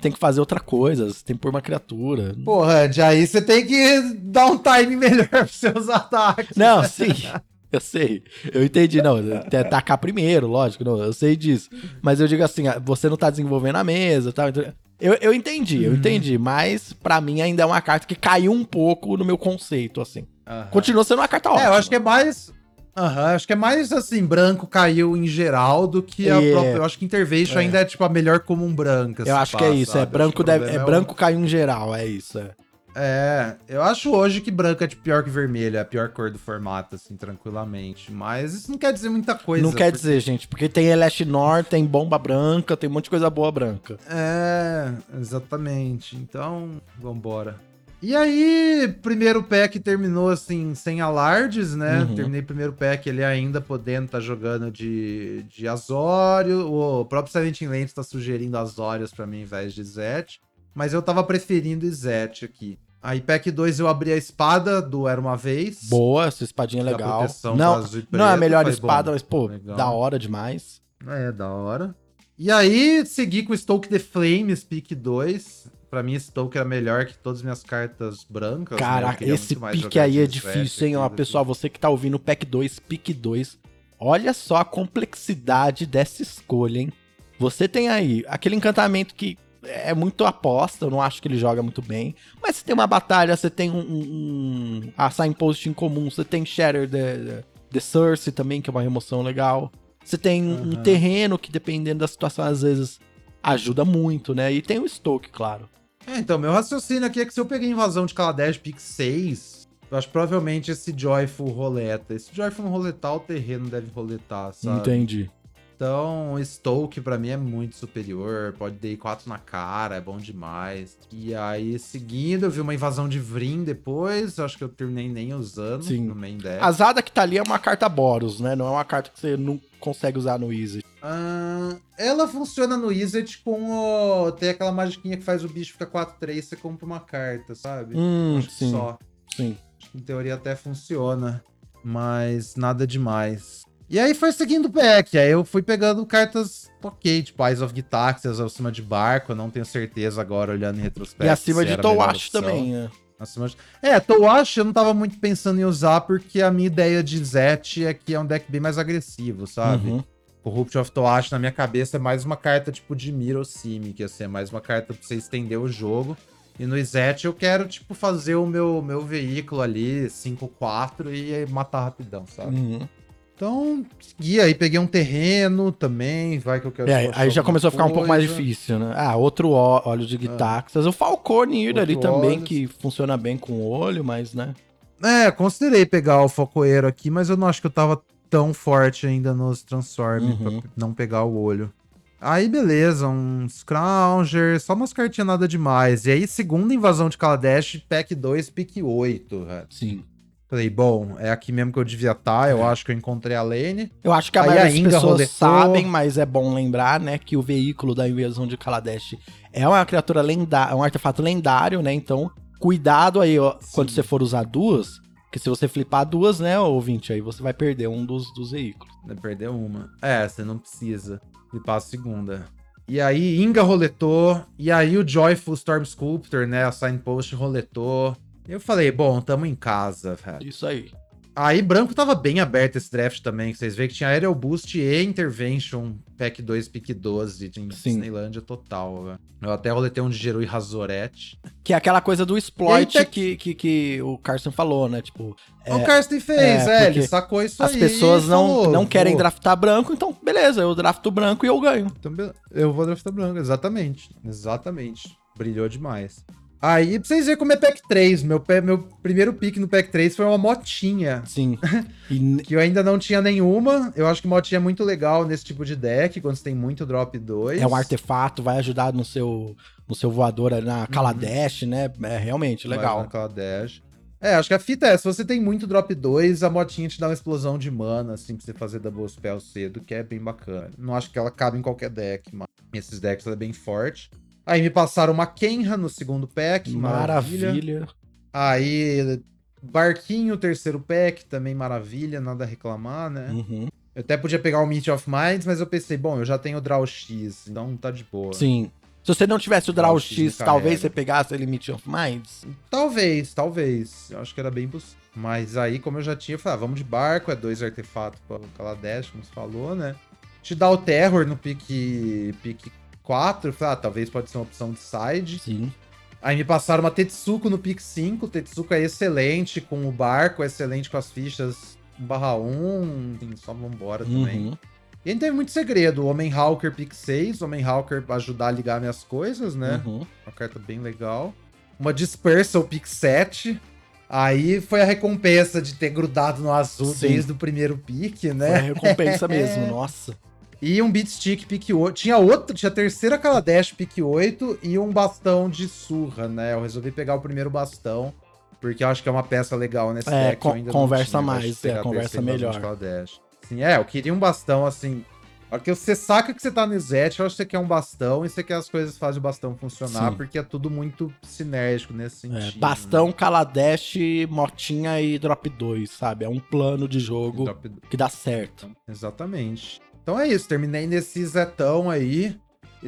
tem que fazer outra coisa, você tem que pôr uma criatura. Porra, de aí você tem que dar um time melhor pros seus ataques. Não, sim. Eu sei. Eu entendi, não. Tem que atacar primeiro, lógico, não, eu sei disso. Mas eu digo assim, ah, você não tá desenvolvendo a mesa e tal. então- Eu, eu entendi, eu Uhum. entendi. Mas pra mim ainda é uma carta que caiu um pouco no meu conceito, assim. Aham. Continua sendo uma carta ótima. É, eu acho que é mais. Aham, acho que é mais assim, branco caiu em geral do que a É. própria. Eu acho que Intervention É. ainda é tipo a melhor comum branca. Eu se acho que é isso, é sabe? Branco, deve, é o- branco caiu em geral, é isso. É. É, eu acho hoje que branco é tipo, pior que vermelho, é a pior cor do formato, assim, tranquilamente. Mas isso não quer dizer muita coisa. não quer porque- dizer, gente, porque tem Elestinor, tem bomba branca, tem um monte de coisa boa branca. É, exatamente. Então, vambora. E aí, primeiro pack terminou assim, sem alardes, né? Uhum. Terminei primeiro pack ele ainda podendo estar jogando de, de Azório. O próprio Silent Lens tá sugerindo Azórios pra mim ao invés de Zet. Mas eu tava preferindo Zet aqui. Aí, pack 2 eu abri a espada do Era Uma Vez. Boa, essa espadinha é legal. proteção Não, e não é a preto, melhor espada, bom. mas, pô, Legal. da hora demais. É, da hora. E aí, segui com Stoke the Flames, pick 2. Pra mim, esse token era melhor que todas as minhas cartas brancas. né? Caraca, queria esse jogar aí é difícil, hein? Ó, pessoal, você que tá ouvindo o pack 2, pique 2. Olha só a complexidade dessa escolha, hein? Você tem aí aquele encantamento que é muito aposta, eu não acho que ele joga muito bem. Mas você tem uma batalha, você tem um, um, um a signpost em comum, você tem Shatter the, the Source também, que é uma remoção legal. Você tem um Aham. terreno que, dependendo da situação, às vezes ajuda muito, né? E tem o Stoke, claro. É, então, meu raciocínio aqui é que se eu peguei invasão de Kaladesh pick 6, eu acho que provavelmente esse Joyful roleta. Esse Joyful não roletar, o terreno deve roletar, sabe? Entendi. Então, Stoke pra mim é muito superior. Pode dar 4 na cara, é bom demais. E aí, seguindo, eu vi uma invasão de Vrim depois. Acho que eu terminei nem usando Sim. no main deck. A Zada que tá ali é uma carta Boros, né? Não é uma carta que você não consegue usar no Easy. Ah, ela funciona no Izzet com o. Tem aquela magiquinha que faz o bicho ficar 4-3, você compra uma carta, sabe? Hum, Acho que sim, Só. sim. Acho que em teoria até funciona. Mas nada demais. E aí foi seguindo o pack. Aí eu fui pegando cartas ok, tipo Eyes of Gitaxias acima de barco. Eu não tenho certeza agora, olhando em retrospecto. E acima de Towash também, né? Acima de... É, Towash eu não tava muito pensando em usar, porque a minha ideia de Zet é que é um deck bem mais agressivo, sabe? Uhum. Corrupt of Toash na minha cabeça é mais uma carta tipo de Miro Simi, que assim, é mais uma carta pra você estender o jogo. E no Izet eu quero, tipo, fazer o meu, meu veículo ali, 5-4 e matar rapidão, sabe? Uhum. Então, segui aí, peguei um terreno também, vai que eu quero. É, aí já começou a ficar um pouco mais difícil, né? Ah, outro ó- óleo de Gitaxas. O Falconir ali Outro também, óleo. que funciona bem com o olho, mas, né? É, considerei pegar o Focoeiro aqui, mas eu não acho que eu tava tão forte ainda nos Transform Uhum. pra não pegar o olho. Aí, beleza, um Scrounger, só umas cartinhas nada demais. E aí, segunda invasão de Kaladesh, pack 2, pick 8. velho. Sim. Falei, bom, é aqui mesmo que eu devia estar, eu É. acho que eu encontrei a lane. Eu acho que a Aí maioria das Inga pessoas roletou. sabem, mas é bom lembrar, né, que o veículo da invasão de Kaladesh é uma criatura lendária, um artefato lendário, né? Então, cuidado aí, ó, quando você for usar duas, porque se você flipar duas, né, ouvinte, aí você vai perder um dos, dos veículos. Vai perder uma. É, você não precisa. Passa a segunda. E aí, Inga roletou. E aí, o Joyful Storm Sculptor, né? A Signpost roletou. Eu falei, bom, tamo em casa, velho. Isso aí. Aí, branco tava bem aberto esse draft também. que Vocês veem que tinha Aerial Boost e Intervention, pack 2, pick 12, de Sim. Disneylândia total, velho. Eu até roletei um de Geru e Razorette. Que é aquela coisa do exploit que, que, que o Carson falou, né? Tipo, É, o Karsten fez, é, é, ele sacou isso as aí. pessoas e não, falou, não querem draftar branco, então beleza, eu drafto branco e eu ganho. Então, eu vou draftar branco, exatamente. Exatamente. Brilhou demais. Aí, pra vocês verem como é pack 3. Meu, meu primeiro pick no pack 3 foi uma motinha. Sim. E, Que eu ainda não tinha nenhuma. Eu acho que motinha é muito legal nesse tipo de deck, quando você tem muito drop 2. é um artefato, vai ajudar no seu, no seu voador na Kaladesh, né? É realmente legal. Naquela dash. É, acho que a fita é, se você tem muito drop 2, a motinha te dá uma explosão de mana, assim, pra você fazer double spell cedo, que é bem bacana. Não acho que ela cabe em qualquer deck, mas nesses decks ela é bem forte. Aí me passaram uma Kenra no segundo pack, maravilha. Maravilha. Aí, Barquinho, terceiro pack, também maravilha, nada a reclamar, né? Uhum. Eu até podia pegar o Meet of Minds, mas eu pensei, bom, eu já tenho o Draw X, então tá de boa. Sim. Se você não tivesse o Draw Draw X, X talvez você pegasse o Limit of Minds. Talvez, talvez. Eu acho que era bem possível. Mas aí, como eu já tinha, eu falei, ah, vamos de barco, é dois artefatos pra Kaladesh, como você falou, né? Te dá o Terror no pique, pique 4, eu falei, ah, talvez pode ser uma opção de side. Sim. Aí me passaram uma Tetsuko no pique 5, Tetsuko é excelente com o barco, é excelente com as fichas 1/1, enfim, só vambora também. Uhum. E aí não teve muito segredo, o Homem Hawker pique 6, o Homem Hawker ajudar a ligar minhas coisas, né? Uhum. Uma carta bem legal. Uma Dispersal Pick 7. Aí foi a recompensa de ter grudado no azul Sim. desde o primeiro pique, Foi a né? recompensa mesmo, nossa. E um Beat Stick Pick 8. Tinha outro, tinha a terceira Kaladesh Pick 8 e um bastão de surra, né? Eu resolvi pegar o primeiro bastão, porque eu acho que é uma peça legal nesse É, deck. con- conversa tinha, mais, é, conversa melhor. Sim, é, eu queria um bastão assim. A hora que você saca que você tá no Zet, eu acho que você quer um bastão e você quer as coisas fazem o bastão funcionar, Sim. porque é tudo muito sinérgico nesse É, sentido. né? bastão, Kaladesh, Motinha e Drop 2, sabe? É um plano de né? jogo Drop- que dá certo. Exatamente. Então é isso, terminei nesse Zetão aí.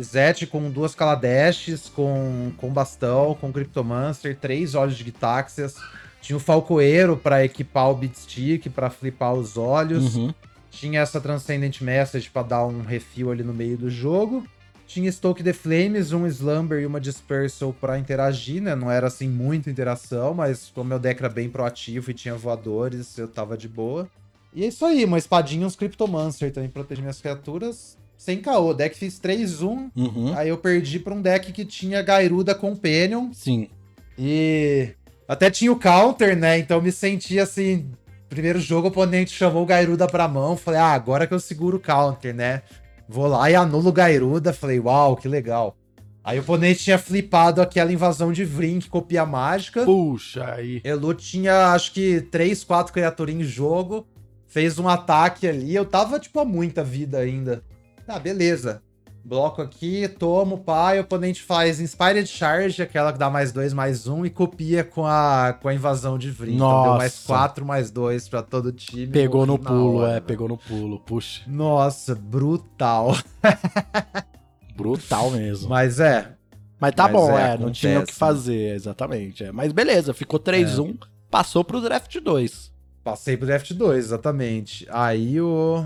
Zet com duas Kaladeshes, com, com bastão, com Cryptomancer, três olhos de Gitaxias. Tinha o Falcoeiro pra equipar o Beatstick, pra flipar os olhos. Uhum. Tinha essa Transcendent Message pra dar um refil ali no meio do jogo. Tinha Stoke the Flames, um Slumber e uma Dispersal pra interagir, né? Não era assim muita interação, mas como meu deck era bem proativo e tinha voadores, eu tava de boa. E é isso aí, uma espadinha e uns Cryptomancer também proteger minhas criaturas. Sem caô, deck fiz 3-1, Uhum. aí eu perdi pra um deck que tinha Gairuda Companion, Sim. e até tinha o counter, né? Então me senti assim. Primeiro jogo, o oponente chamou o Gairuda pra mão. Falei, ah, agora que eu seguro o counter, né? Vou lá e anulo o Gairuda. Falei, uau, que legal. Aí o oponente tinha flipado aquela invasão de Vrink, copia mágica. Puxa, aí. Elu tinha, acho que, 3, 4 criaturas em jogo. Fez um ataque ali. Eu tava, tipo, a muita vida ainda. Tá, beleza. bloco aqui, tomo, pai, o oponente faz Inspired Charge, aquela que dá mais dois, mais um, e copia com a, com a invasão de Vryn. Então deu mais Nossa. quatro, mais dois pra todo time. Pegou no pulo, hora, é, pegou no pulo. Puxa, Nossa, brutal. brutal mesmo. Mas é, Mas tá Mas bom, é, é, não tinha o que acontece, fazer, exatamente. é. Mas beleza, ficou 3-1, passou pro draft 2. Passei pro draft 2, exatamente. Aí o,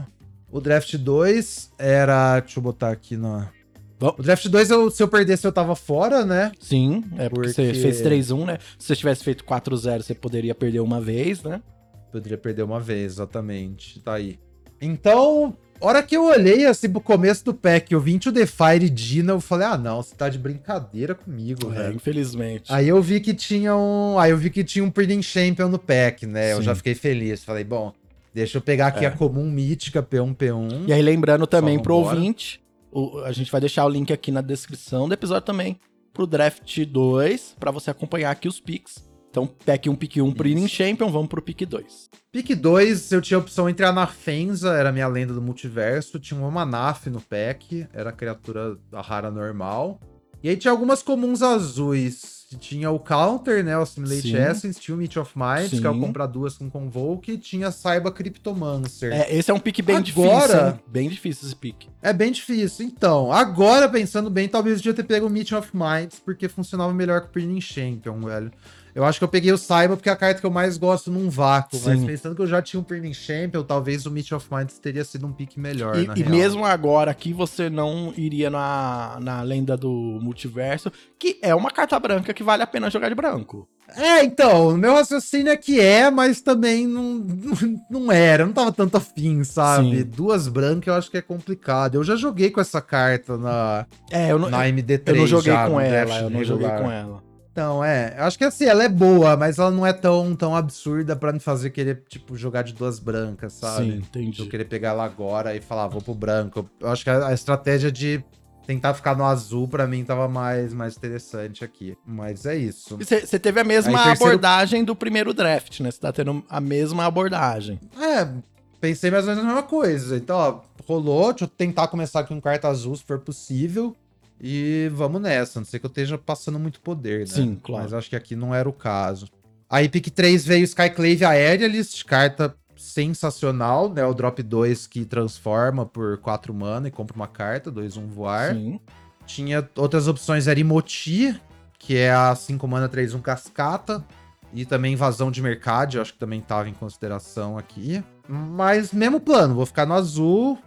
o draft 2 era. Deixa eu botar aqui na. Bom. O draft 2, eu, se eu perdesse, eu tava fora, né? Sim, é porque, você Porque- fez 3-1, né? Se você tivesse feito 4-0, você poderia perder uma vez, né? Poderia perder uma vez, exatamente. Tá aí. Então, hora que eu olhei assim pro começo do pack, eu vim to the Fire Dina, eu falei, ah não, você tá de brincadeira comigo, É, velho. infelizmente. Aí eu vi que tinha um. Aí eu vi que tinha um Breeding Champion no pack, né? Eu Sim. já fiquei feliz. Falei, bom, deixa eu pegar aqui É. a comum mítica P1 P1. E aí, lembrando também pro ouvinte, o- a gente vai deixar o link aqui na descrição do episódio também pro Draft 2, pra você acompanhar aqui os picks. Então, pack 1, pick 1 pro Isso. Inning Champion, vamos pro pick 2. Pick 2, eu tinha a opção entre a Nafenza, era a minha lenda do multiverso, tinha uma Manaf no pack, era a criatura da rara normal. E aí tinha algumas comuns azuis. Tinha o Counter, né? O Assimilate Sim. Essence, tinha o Meet of Minds, que é o Sim. comprar duas com Convoke, e tinha Saiba Cryptomancer. É. É, esse é um pick bem Agora- difícil, hein? Bem difícil esse pick. bem difícil. Então, agora pensando bem, talvez eu devia ter pego o Meet of Minds, porque funcionava melhor com o Burning Champion, velho. Eu acho que eu peguei o Saiba porque é a carta que eu mais gosto num vácuo. Mas Sim. pensando que eu já tinha um Burning Champion, talvez o Meet of Minds teria sido um pick melhor, E, e mesmo agora aqui, você não iria na, na lenda do multiverso, que é uma carta branca que vale a pena jogar de branco. É, então, o meu raciocínio é que é, mas também não, não, era. Eu não tava tanto afim, sabe? Sim. Duas brancas eu acho que é complicado. Eu já joguei com essa carta na, É, eu não, na MD3. eu não joguei já, com ela, eu não joguei com ela. Então, é. Eu acho que assim, ela é boa, mas ela não é tão, tão absurda pra me fazer querer, tipo, jogar de duas brancas, sabe? Sim, entendi. Eu querer pegar ela agora e falar, "Ah, vou pro branco. Eu acho que a, a estratégia de tentar ficar no azul, pra mim, tava mais, mais interessante aqui. Mas é isso. Você teve a mesma Aí, terceiro- abordagem do primeiro draft, né? Você tá tendo a mesma abordagem. É, pensei mais ou menos a mesma coisa. Então, ó, rolou, deixa eu tentar começar aqui um carta azul, se for possível. E vamos nessa. Não sei que eu esteja passando muito poder, né? Sim, claro. Mas acho que aqui não era o caso. Aí, pick 3 veio Skyclave Aerialist, carta sensacional, né? O drop 2 que transforma por 4 mana e compra uma carta, 2 1 voar. Sim. Tinha outras opções, era Imoti, que é a 5 mana 3 1 cascata. E também invasão de mercado, eu acho que também tava em consideração aqui. Mas mesmo plano, vou ficar no azul,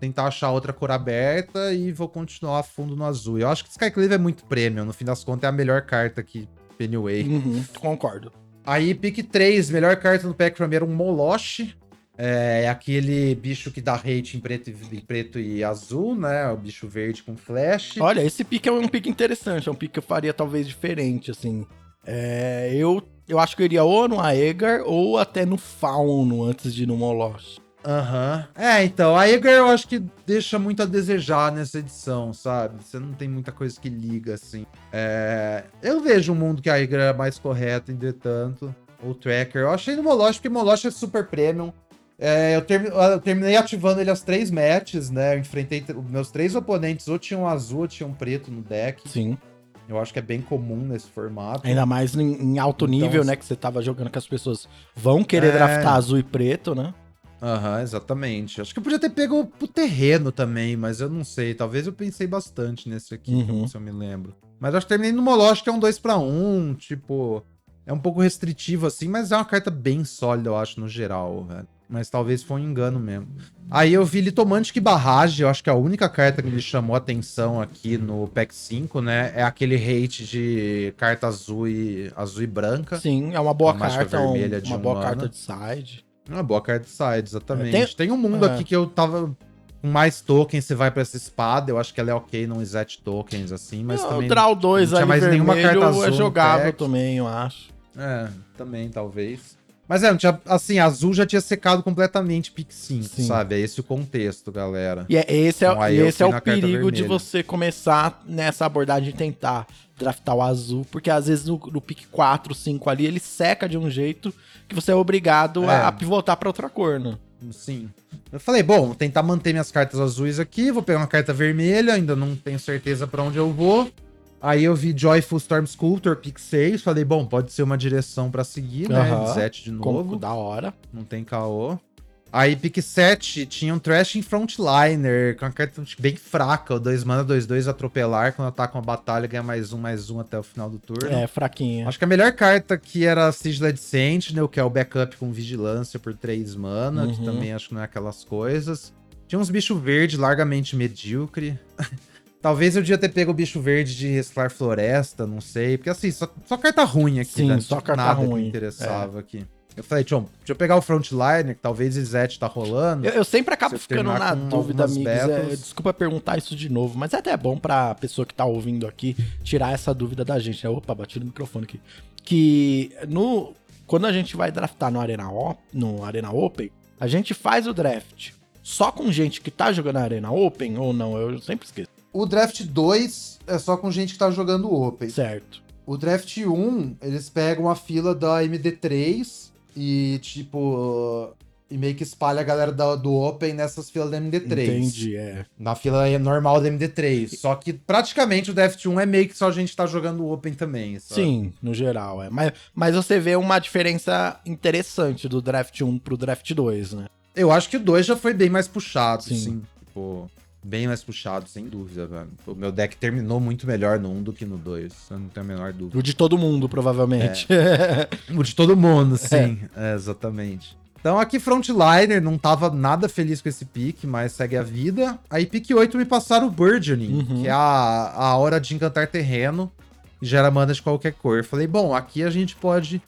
tentar achar outra cor aberta e vou continuar a fundo no azul. Eu acho que Skyclave é muito premium, no fim das contas é a melhor carta aqui, Anyway. Uhum, concordo. Aí, pick 3, melhor carta no pack pra mim era um Moloch. É aquele bicho que dá hate em preto, e- em preto e azul, né? O bicho verde com flash. Olha, esse pick é um pick interessante, é um pick que eu faria talvez diferente, assim. É, eu, eu acho que eu iria ou no Aegar ou até no Fauno antes de ir no Moloch. Aham. É, então, a Eger eu acho que deixa muito a desejar nessa edição, sabe? Você não tem muita coisa que liga, assim. É... Eu vejo um mundo que a Eger é mais correta, entretanto. O Tracker. Eu achei no Moloch, porque Moloch é super premium. É, eu, termi- eu terminei ativando ele as três matches, né? Eu enfrentei meus três oponentes, ou tinham azul ou tinham preto no deck. Sim. Eu acho que é bem comum nesse formato. Ainda mais em, em alto Então, nível, assim- né? Que você tava jogando que as pessoas vão querer É. draftar azul e preto, né? Aham, exatamente. Acho que eu podia ter pego pro terreno também, mas eu não sei. Talvez eu pensei bastante nesse aqui, Uhum. se eu me lembro. Mas acho que terminei no Moloch, que é um 2 para 1 tipo... É um pouco restritivo assim, mas é uma carta bem sólida, eu acho, no geral, velho. Mas talvez foi um engano mesmo. Aí eu vi Litomantic Barrage, eu acho que a única carta que me chamou a atenção aqui no pack 5, né? É aquele hate de carta azul e, azul e branca. Sim, é uma boa A mágica carta, um- vermelha de uma um boa carta de side. Uma boa card side, exatamente. Tem- Tem, um mundo É. aqui que eu tava com mais tokens, você vai pra essa espada, eu acho que ela é ok, não exat tokens, assim, mas Não, também... o Draw 2 não tinha mais nenhuma vermelho carta azul é jogável também, eu acho. É, também, talvez. Mas é, tinha, assim, azul já tinha secado completamente pick 5, Sim. sabe? É esse o contexto, galera. E é, esse é, Então, eu esse é o perigo de você começar nessa abordagem de tentar draftar o azul, porque às vezes no, no pick 4, 5 ali, ele seca de um jeito que você é obrigado É. a, a pivotar pra outra cor, né? Sim. Eu falei, bom, vou tentar manter minhas cartas azuis aqui, vou pegar uma carta vermelha, ainda não tenho certeza para onde eu vou. Aí eu vi Joyful Storm Sculptor, pick 6, falei, bom, pode ser uma direção para seguir, né? Aham. Zet de novo, Como, da hora. não tem caô. Aí pick 7 tinha um Thrashing Frontliner, com uma carta bem fraca, o 2 mana, 2, 2 atropelar, quando ataca uma batalha ganha mais um, mais um até o final do turno. É, fraquinha. Acho que a melhor carta aqui era Sigiled Sentinel, que é o backup com vigilância por 3 mana, que Uhum. também acho que não é aquelas coisas. Tinha uns bichos verdes largamente medíocre. Talvez eu devia ter pego o bicho verde de Reciclar Floresta, não sei. Porque assim, só, só carta ruim aqui, Sim, né? Só tinha carta nada que ruim. É. me interessava aqui. Eu falei, Tchon, deixa eu pegar o Frontliner, que talvez Izete tá rolando. Eu, eu sempre acabo ficando na dúvida, amigos. é, desculpa perguntar isso de novo, mas é até bom pra pessoa que tá ouvindo aqui tirar essa dúvida da gente. né? Opa, bati no microfone aqui. Que no, quando a gente vai draftar no Arena, O- no Arena Open, a gente faz o draft só com gente que tá jogando Arena Open ou não? Eu sempre esqueço. O Draft 2 é só com gente que tá jogando Open. Certo. O Draft 1, eles pegam a fila da MD3 e, tipo, e meio que espalha a galera da- do Open nessas filas da MD3. Entendi, é. Na fila normal da MD3. Só que praticamente o Draft 1 é meio que só a gente tá jogando o Open também. sabe? Sim, no geral, é. Mas, mas você vê uma diferença interessante do Draft 1 pro Draft 2, né? Eu acho que o 2 já foi bem mais puxado, Sim. sim. Tipo, bem mais puxado, sem dúvida, velho. O meu deck terminou muito melhor no 1 do que no 2. Eu não tenho a menor dúvida. O de todo mundo, provavelmente. O de todo mundo, sim. É, exatamente. Então aqui Frontliner não tava nada feliz com esse pique, mas segue a vida. Aí pique 8 me passaram o Burgeoning, Uhum. que é a, a hora de encantar terreno e gera mana de qualquer cor. Falei, bom, aqui a gente pode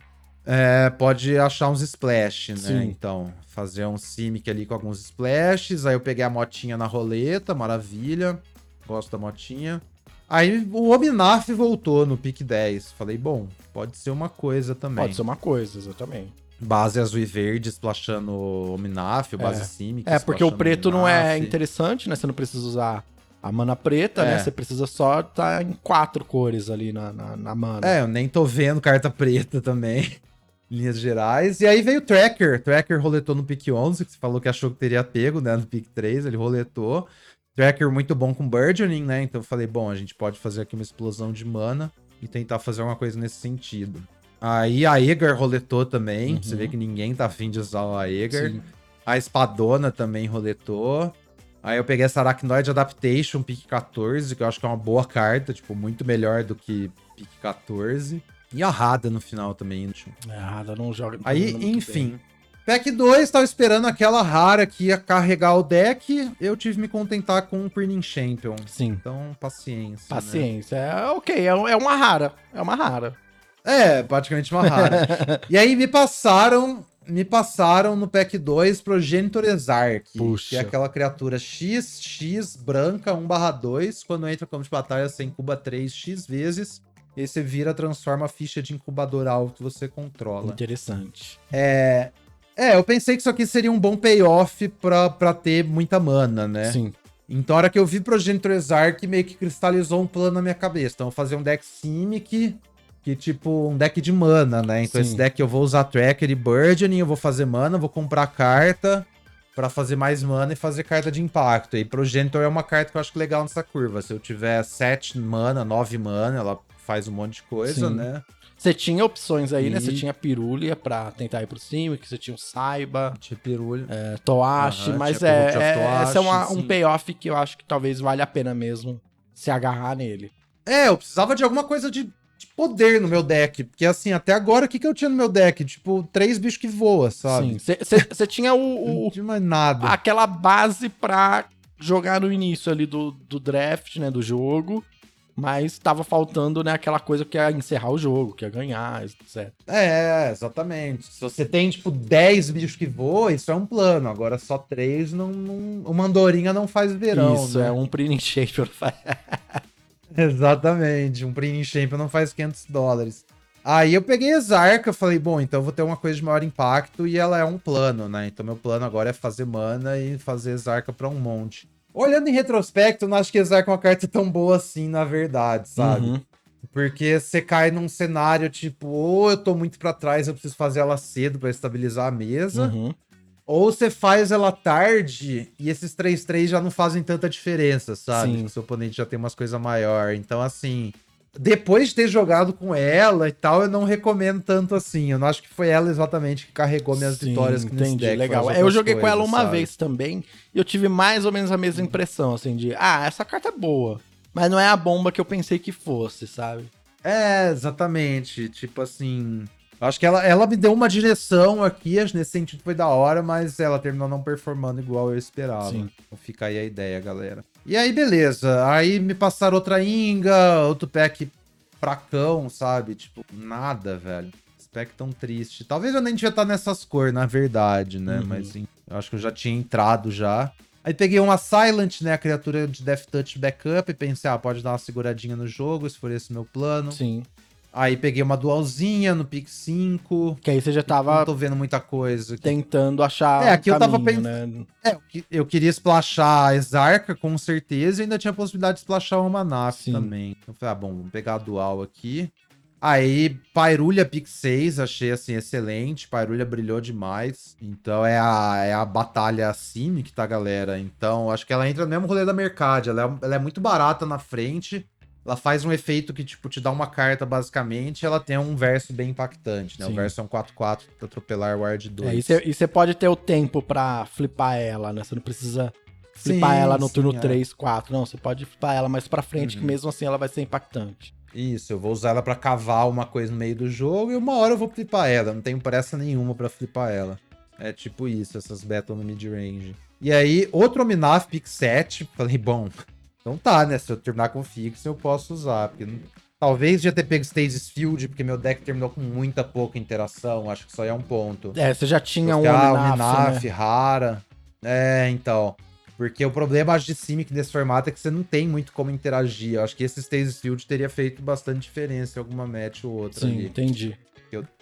é, pode achar uns splash, né? Sim. Então, fazer um Simic ali com alguns splashes. Aí eu peguei a motinha na roleta, maravilha. Gosto da motinha. Aí o Ominaf voltou no pick 10. Falei, bom, pode ser uma coisa também. Pode ser uma coisa, exatamente. Base azul e verde splashando Ominaf, base É. Simic. É, porque o preto não é Ominaf. interessante, né? Você não precisa usar a mana preta, né? É. Você precisa só estar em quatro cores ali na, na, na mana. É, eu nem tô vendo carta preta também. Linhas gerais. E aí veio o Tracker. Tracker roletou no pick 11, que você falou que achou que teria pego, né? No pick 3, ele roletou. Tracker muito bom com Burgeoning, né? Então eu falei, bom, a gente pode fazer aqui uma explosão de mana e tentar fazer alguma coisa nesse sentido. Aí a Egar roletou também. Uhum. Você vê que ninguém tá afim de usar a Egar. A Espadona também roletou. Aí eu peguei essa Arachnoid Adaptation, pick 14, que eu acho que é uma boa carta, tipo, muito melhor do que pick 14. E a Rada no final também. tipo. É, não joga. não tá Aí, enfim. Pack 2, tava esperando aquela rara que ia carregar o deck. Eu tive que me contentar com o Printing Champion. Sim. Então, paciência. né? Paciência. É ok, é, é uma rara. É uma rara. É, praticamente uma rara. e aí me passaram, me passaram no pack 2 Progenitor Exarch, Puxa. que é aquela criatura X, X, branca, 1/2, quando entra no campo de batalha você incuba 3 X vezes, e aí você vira, transforma a ficha de incubador alto que você controla. Interessante. É, é, eu pensei que isso aqui seria um bom payoff pra, pra ter muita mana, né? Sim. Então, a hora que eu vi Progenitor Exarch, meio que cristalizou um plano na minha cabeça. Então, eu vou fazer um deck Simic, que tipo, um deck de mana, né? Então, Sim. esse deck eu vou usar Tracker e Burgeoning, eu vou fazer mana, vou comprar carta pra fazer mais mana e fazer carta de impacto. E Progenitor é uma carta que eu acho legal nessa curva. Se eu tiver 7 mana, 9 mana, ela faz um monte de coisa, Sim. né? Você tinha opções aí, né? E- Você tinha Pirulha pra tentar ir pro cima, que você tinha o Saiba, Tipirulho. é, Toashi, Aham, mas tinha é, é, Toashi, esse é uma- um payoff que eu acho que talvez valha a pena mesmo se agarrar nele. É, eu precisava de alguma coisa de, de poder no meu deck. Porque assim, até agora, o que, que eu tinha no meu deck? Tipo, três bichos que voam, sabe? Sim. Você tinha o, Não o- tinha mais nada. aquela base pra jogar no início ali do, do draft, né? Do jogo. Mas tava faltando, né, aquela coisa que ia encerrar o jogo, que ia ganhar, etc. É, exatamente. Se você tem, tipo, 10 bichos que voam, isso é um plano. Agora só três não. não... Uma andorinha não faz verão. Isso, né? é um Pretty Shaper. Exatamente. Um Premium Champion não faz 500 dólares. Aí eu peguei a Zarka, falei, bom, então eu vou ter uma coisa de maior impacto e ela é um plano, né? Então meu plano agora é fazer mana e fazer Zarka pra um monte. Olhando em retrospecto, eu não acho que Zarka é uma carta tão boa assim, na verdade, sabe? Uhum. Porque você cai num cenário tipo, ou eu tô muito pra trás, eu preciso fazer ela cedo pra estabilizar a mesa, Uhum. Ou você faz ela tarde e esses 3-3 já não fazem tanta diferença, sabe? Sim. O seu oponente já tem umas coisas maior. Então, assim, depois de ter jogado com ela e tal, eu não recomendo tanto assim. Eu não acho que foi ela exatamente que carregou minhas Sim, vitórias nesse entendi, deck. legal. eu joguei com ela coisas, uma sabe? vez também e eu tive mais ou menos a mesma impressão, assim, de, ah, essa carta é boa, mas não é a bomba que eu pensei que fosse, sabe? É, exatamente. Tipo assim. Acho que ela, ela me deu uma direção aqui, acho que nesse sentido foi da hora, mas ela terminou não performando igual eu esperava. Sim. Então fica aí a ideia, galera. E aí, beleza. Aí me passaram outra Inga, outro pack fracão, sabe? Tipo, nada, velho. Esse pack tão triste. Talvez eu nem devia estar nessas cores, na verdade, né? Uhum. Mas sim, eu acho que eu já tinha entrado já. Aí peguei uma Silent, né? A criatura de Death Touch Backup. E pensei, ah, pode dar uma seguradinha no jogo, se for esse meu plano. Sim. Aí peguei uma dualzinha no pick 5. Que aí você já Não tava tô vendo muita coisa. aqui. tentando achar É, aqui um eu tava caminho, pens- né? É, eu que- queria splashar a Exarca, com certeza, e ainda tinha a possibilidade de splashar uma Sim. também. Então eu falei, ah, bom, vamos pegar a dual aqui. Aí, Pairulha pick 6, achei assim, excelente. Pairulha brilhou demais. Então é a, é a batalha Simic, tá, galera? Então, acho que ela entra no mesmo rolê da Mercade. Ela é, ela é muito barata na frente. Ela faz um efeito que, tipo, te dá uma carta, basicamente. Ela tem um verso bem impactante, né? Sim. O verso é um 4-4 pra atropelar Ward 2. É, e você- pode ter o tempo pra flipar ela, né? Você não precisa flipar Sim, ela no sim, turno é. 3, 4. Não, você pode flipar ela mais pra frente, que Uhum. mesmo assim ela vai ser impactante. Isso, eu vou usar ela pra cavar uma coisa no meio do jogo e uma hora eu vou flipar ela. Não tenho pressa nenhuma pra flipar ela. É tipo isso, essas battle no mid-range. E aí, outro Ominaf pick 7. Falei, bom, então tá, né? Se eu terminar com Fix, eu posso usar. Porque não- talvez já ter pego Stasis Field, porque meu deck terminou com muita pouca interação. Acho que só é um ponto. É, você já tinha um Porque, ah, Omnaf, Ominaf, né? rara. É, então. Porque o problema acho, de Simic nesse formato é que você não tem muito como interagir. Eu acho que esse Stasis Field teria feito bastante diferença em alguma match ou outra Sim, ali. entendi.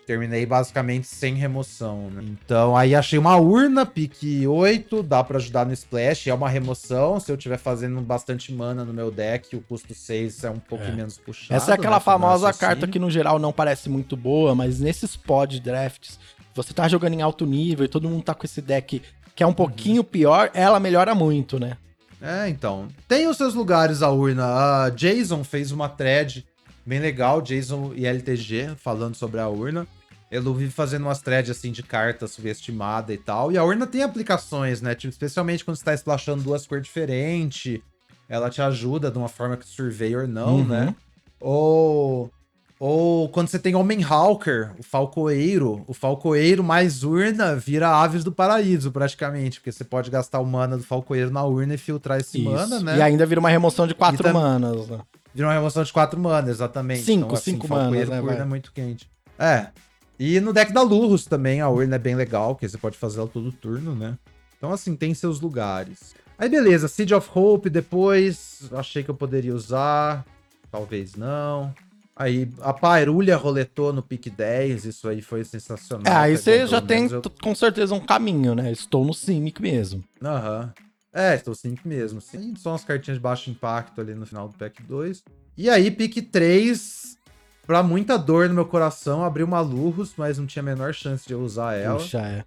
Terminei basicamente sem remoção, né? Então aí achei uma urna, pique 8, dá pra ajudar no splash, é uma remoção. Se eu tiver fazendo bastante mana no meu deck, o custo 6 é um pouco É. menos puxado. Essa é aquela né, pro meu famosa carta que no geral não parece muito boa, mas nesses pod drafts, você tá jogando em alto nível e todo mundo tá com esse deck que é um pouquinho pior, ela melhora muito, né? É, então. Tem os seus lugares a urna. A Jason fez uma thread bem legal, Jason e LTG, falando sobre a urna. Eu vive fazendo umas threads assim de carta subestimada e tal. E a urna tem aplicações, né? Tipo, especialmente quando você tá splashando duas cores diferentes. Ela te ajuda de uma forma que Surveyor não, Uhum. né? Ou. Ou quando você tem Homem Hawker, o Falcoeiro, o Falcoeiro mais urna vira Aves do Paraíso, praticamente, porque você pode gastar o mana do Falcoeiro na urna e filtrar esse Isso. mana, né? E ainda vira uma remoção de quatro tam- manas, né? Vira uma remoção de 4 manas, exatamente. Cinco, assim, cinco manas, né, urna é muito quente. É. E no deck da Lurus também, a urna é bem legal, porque você pode fazer ela todo turno, né? Então, assim, tem seus lugares. Aí, beleza, Seed of Hope depois, achei que eu poderia usar, talvez não. Aí, a Pairulha roletou no pick 10, isso aí foi sensacional. É, aí você já tem eu- com certeza um caminho, né? Estou no Simic mesmo. Aham. É, estou 5 mesmo. Sim, só umas cartinhas de baixo impacto ali no final do pack 2. E aí, pick 3, pra muita dor no meu coração, abri uma Lurrus, mas não tinha a menor chance de eu usar ela. Puxa, é.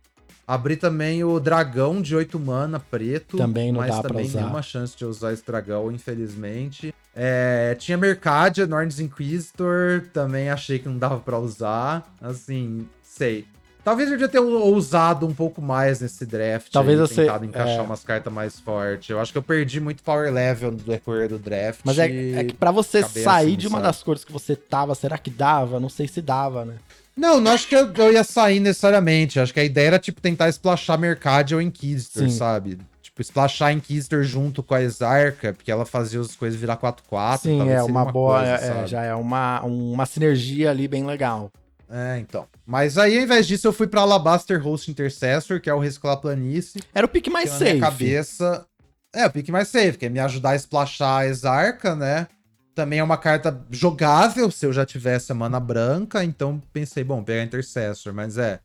Abri também o dragão de 8 mana preto. Também não mas dá pra também usar. nenhuma chance de eu usar esse dragão, infelizmente. É, tinha Mercadia, Norns Inquisitor, também achei que não dava pra usar. Assim, sei. Talvez eu devia ter ousado um pouco mais nesse draft. Talvez aí, você- tentado encaixar é. umas cartas mais fortes. Eu acho que eu perdi muito power level no decorrer do draft. Mas é, é que pra você cabeça, sair de uma sabe? das cores que você tava, será que dava? Não sei se dava, né? Não, não acho que eu, eu ia sair necessariamente. Acho que a ideia era, tipo, tentar splashar Mercadian ou Inquisitor, Sim. sabe? Tipo, splashar Inquisitor junto com a Exarca, porque ela fazia as coisas virar 4-4. Sim, é uma, boa. coisa, é, já é uma, uma sinergia ali bem legal. É, então. Mas aí, ao invés disso, eu fui pra Alabaster Host Intercessor, que é o Reciclar Planície. Era o pique mais que na safe. minha cabeça... É, o pique mais safe, que é me ajudar a splashar a Exarca, né? Também é uma carta jogável, se eu já tivesse a mana branca, então pensei, bom, pegar Intercessor, mas é...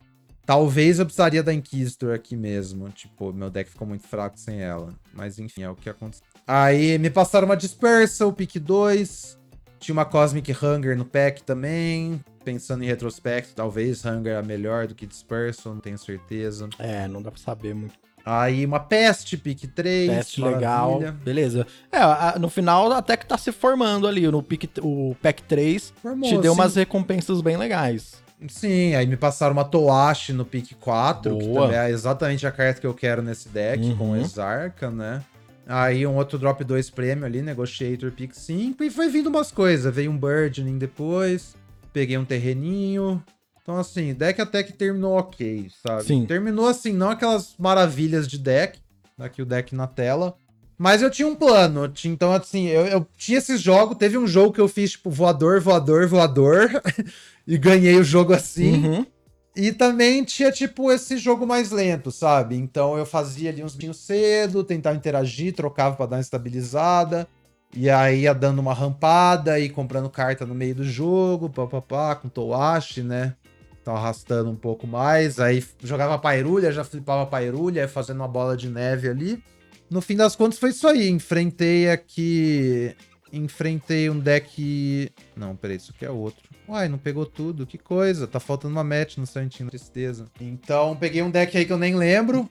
Talvez eu precisaria da Inquisitor aqui mesmo. Tipo, meu deck ficou muito fraco sem ela. Mas enfim, é o que aconteceu. Aí me passaram uma Dispersal, pick 2. Tinha uma Cosmic Hunger no pack também. Pensando em retrospecto, talvez Hunger é melhor do que Dispersion, não tenho certeza. É, não dá pra saber muito. Aí uma Pest, pick 3. Teste maravilha. legal. Beleza. É, a- no final até que tá se formando ali. No pick, o pack 3 Formou, te deu sim. umas recompensas bem legais. Sim, aí me passaram uma Toashi no pick 4, que Boa. também é exatamente a carta que eu quero nesse deck, Uhum. com Exarca, né? Aí um outro drop 2 prêmio ali, Negotiator pick 5, e foi vindo umas coisas. Veio um Burgeoning depois, peguei um terreninho. Então, assim, deck até que terminou ok, sabe? Sim. Terminou assim, não aquelas maravilhas de deck, aqui o deck na tela. Mas eu tinha um plano, tinha- então assim, eu, eu tinha esses jogos, teve um jogo que eu fiz, tipo, voador, voador, voador, e ganhei o jogo assim. Uhum. E também tinha, tipo, esse jogo mais lento, sabe? Então eu fazia ali uns minutinhos cedo, tentava interagir, trocava pra dar uma estabilizada. E aí ia dando uma rampada e comprando carta no meio do jogo, papapá, com Toashi, né? Então arrastando um pouco mais. Aí jogava pairulha, já flipava pairulha, ia fazendo uma bola de neve ali. No fim das contas foi isso aí. Enfrentei aqui. Enfrentei um deck. Não, peraí, isso aqui é outro. Uai, não pegou tudo, que coisa. Tá faltando uma match no Santinho, tristeza. Então, peguei um deck aí que eu nem lembro.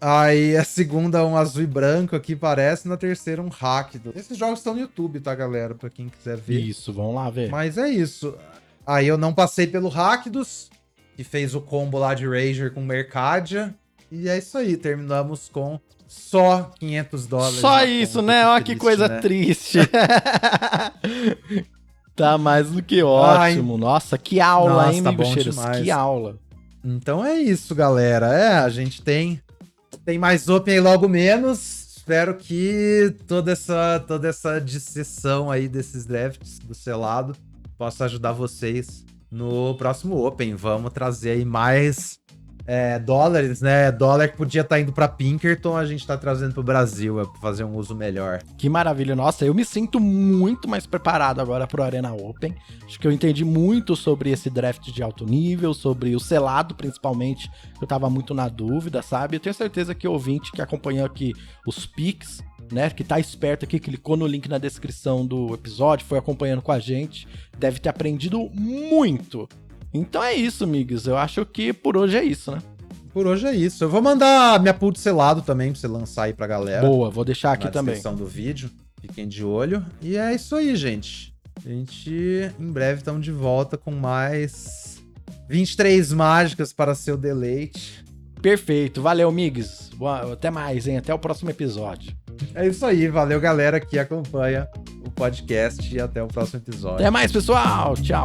Aí a segunda, um azul e branco aqui parece. Na terceira, um hack. Esses jogos estão no YouTube, tá, galera? Pra quem quiser ver. Isso, vamos lá ver. Mas é isso. Aí eu não passei pelo Rakdos, que fez o combo lá de Rager com Mercadia. E é isso aí, terminamos com só 500 dólares. Só isso, né? Ó, que coisa né? triste. tá mais do que ótimo. Nossa, que aula, Nossa, hein, tá demais. Que aula. Então é isso, galera. É, a gente tem tem mais Open aí logo menos. Espero que toda essa toda essa dissessão aí desses drafts do selado possa ajudar vocês no próximo Open. Vamos trazer aí mais é, dólares, né? Dólar que podia estar indo para Pinkerton, a gente tá trazendo pro Brasil, é pra fazer um uso melhor. Que maravilha. Nossa, eu me sinto muito mais preparado agora pro Arena Open. Acho que eu entendi muito sobre esse draft de alto nível, sobre o selado, principalmente. Eu tava muito na dúvida, sabe? Eu tenho certeza que o ouvinte que acompanhou aqui os picks, né? Que tá esperto aqui, clicou no link na descrição do episódio, foi acompanhando com a gente, deve ter aprendido muito. Então é isso, amigos. Eu acho que por hoje é isso, né? Por hoje é isso. Eu vou mandar minha pool de selado também pra você lançar aí pra galera. Boa, vou deixar aqui na também. descrição do vídeo. Fiquem de olho. E é isso aí, gente. A gente em breve estamos de volta com mais 23 mágicas para seu deleite. Perfeito. Valeu. Boa- Até mais, hein? Até o próximo episódio. É isso aí, valeu galera que acompanha o podcast e até o próximo episódio. Até mais, pessoal. Tchau.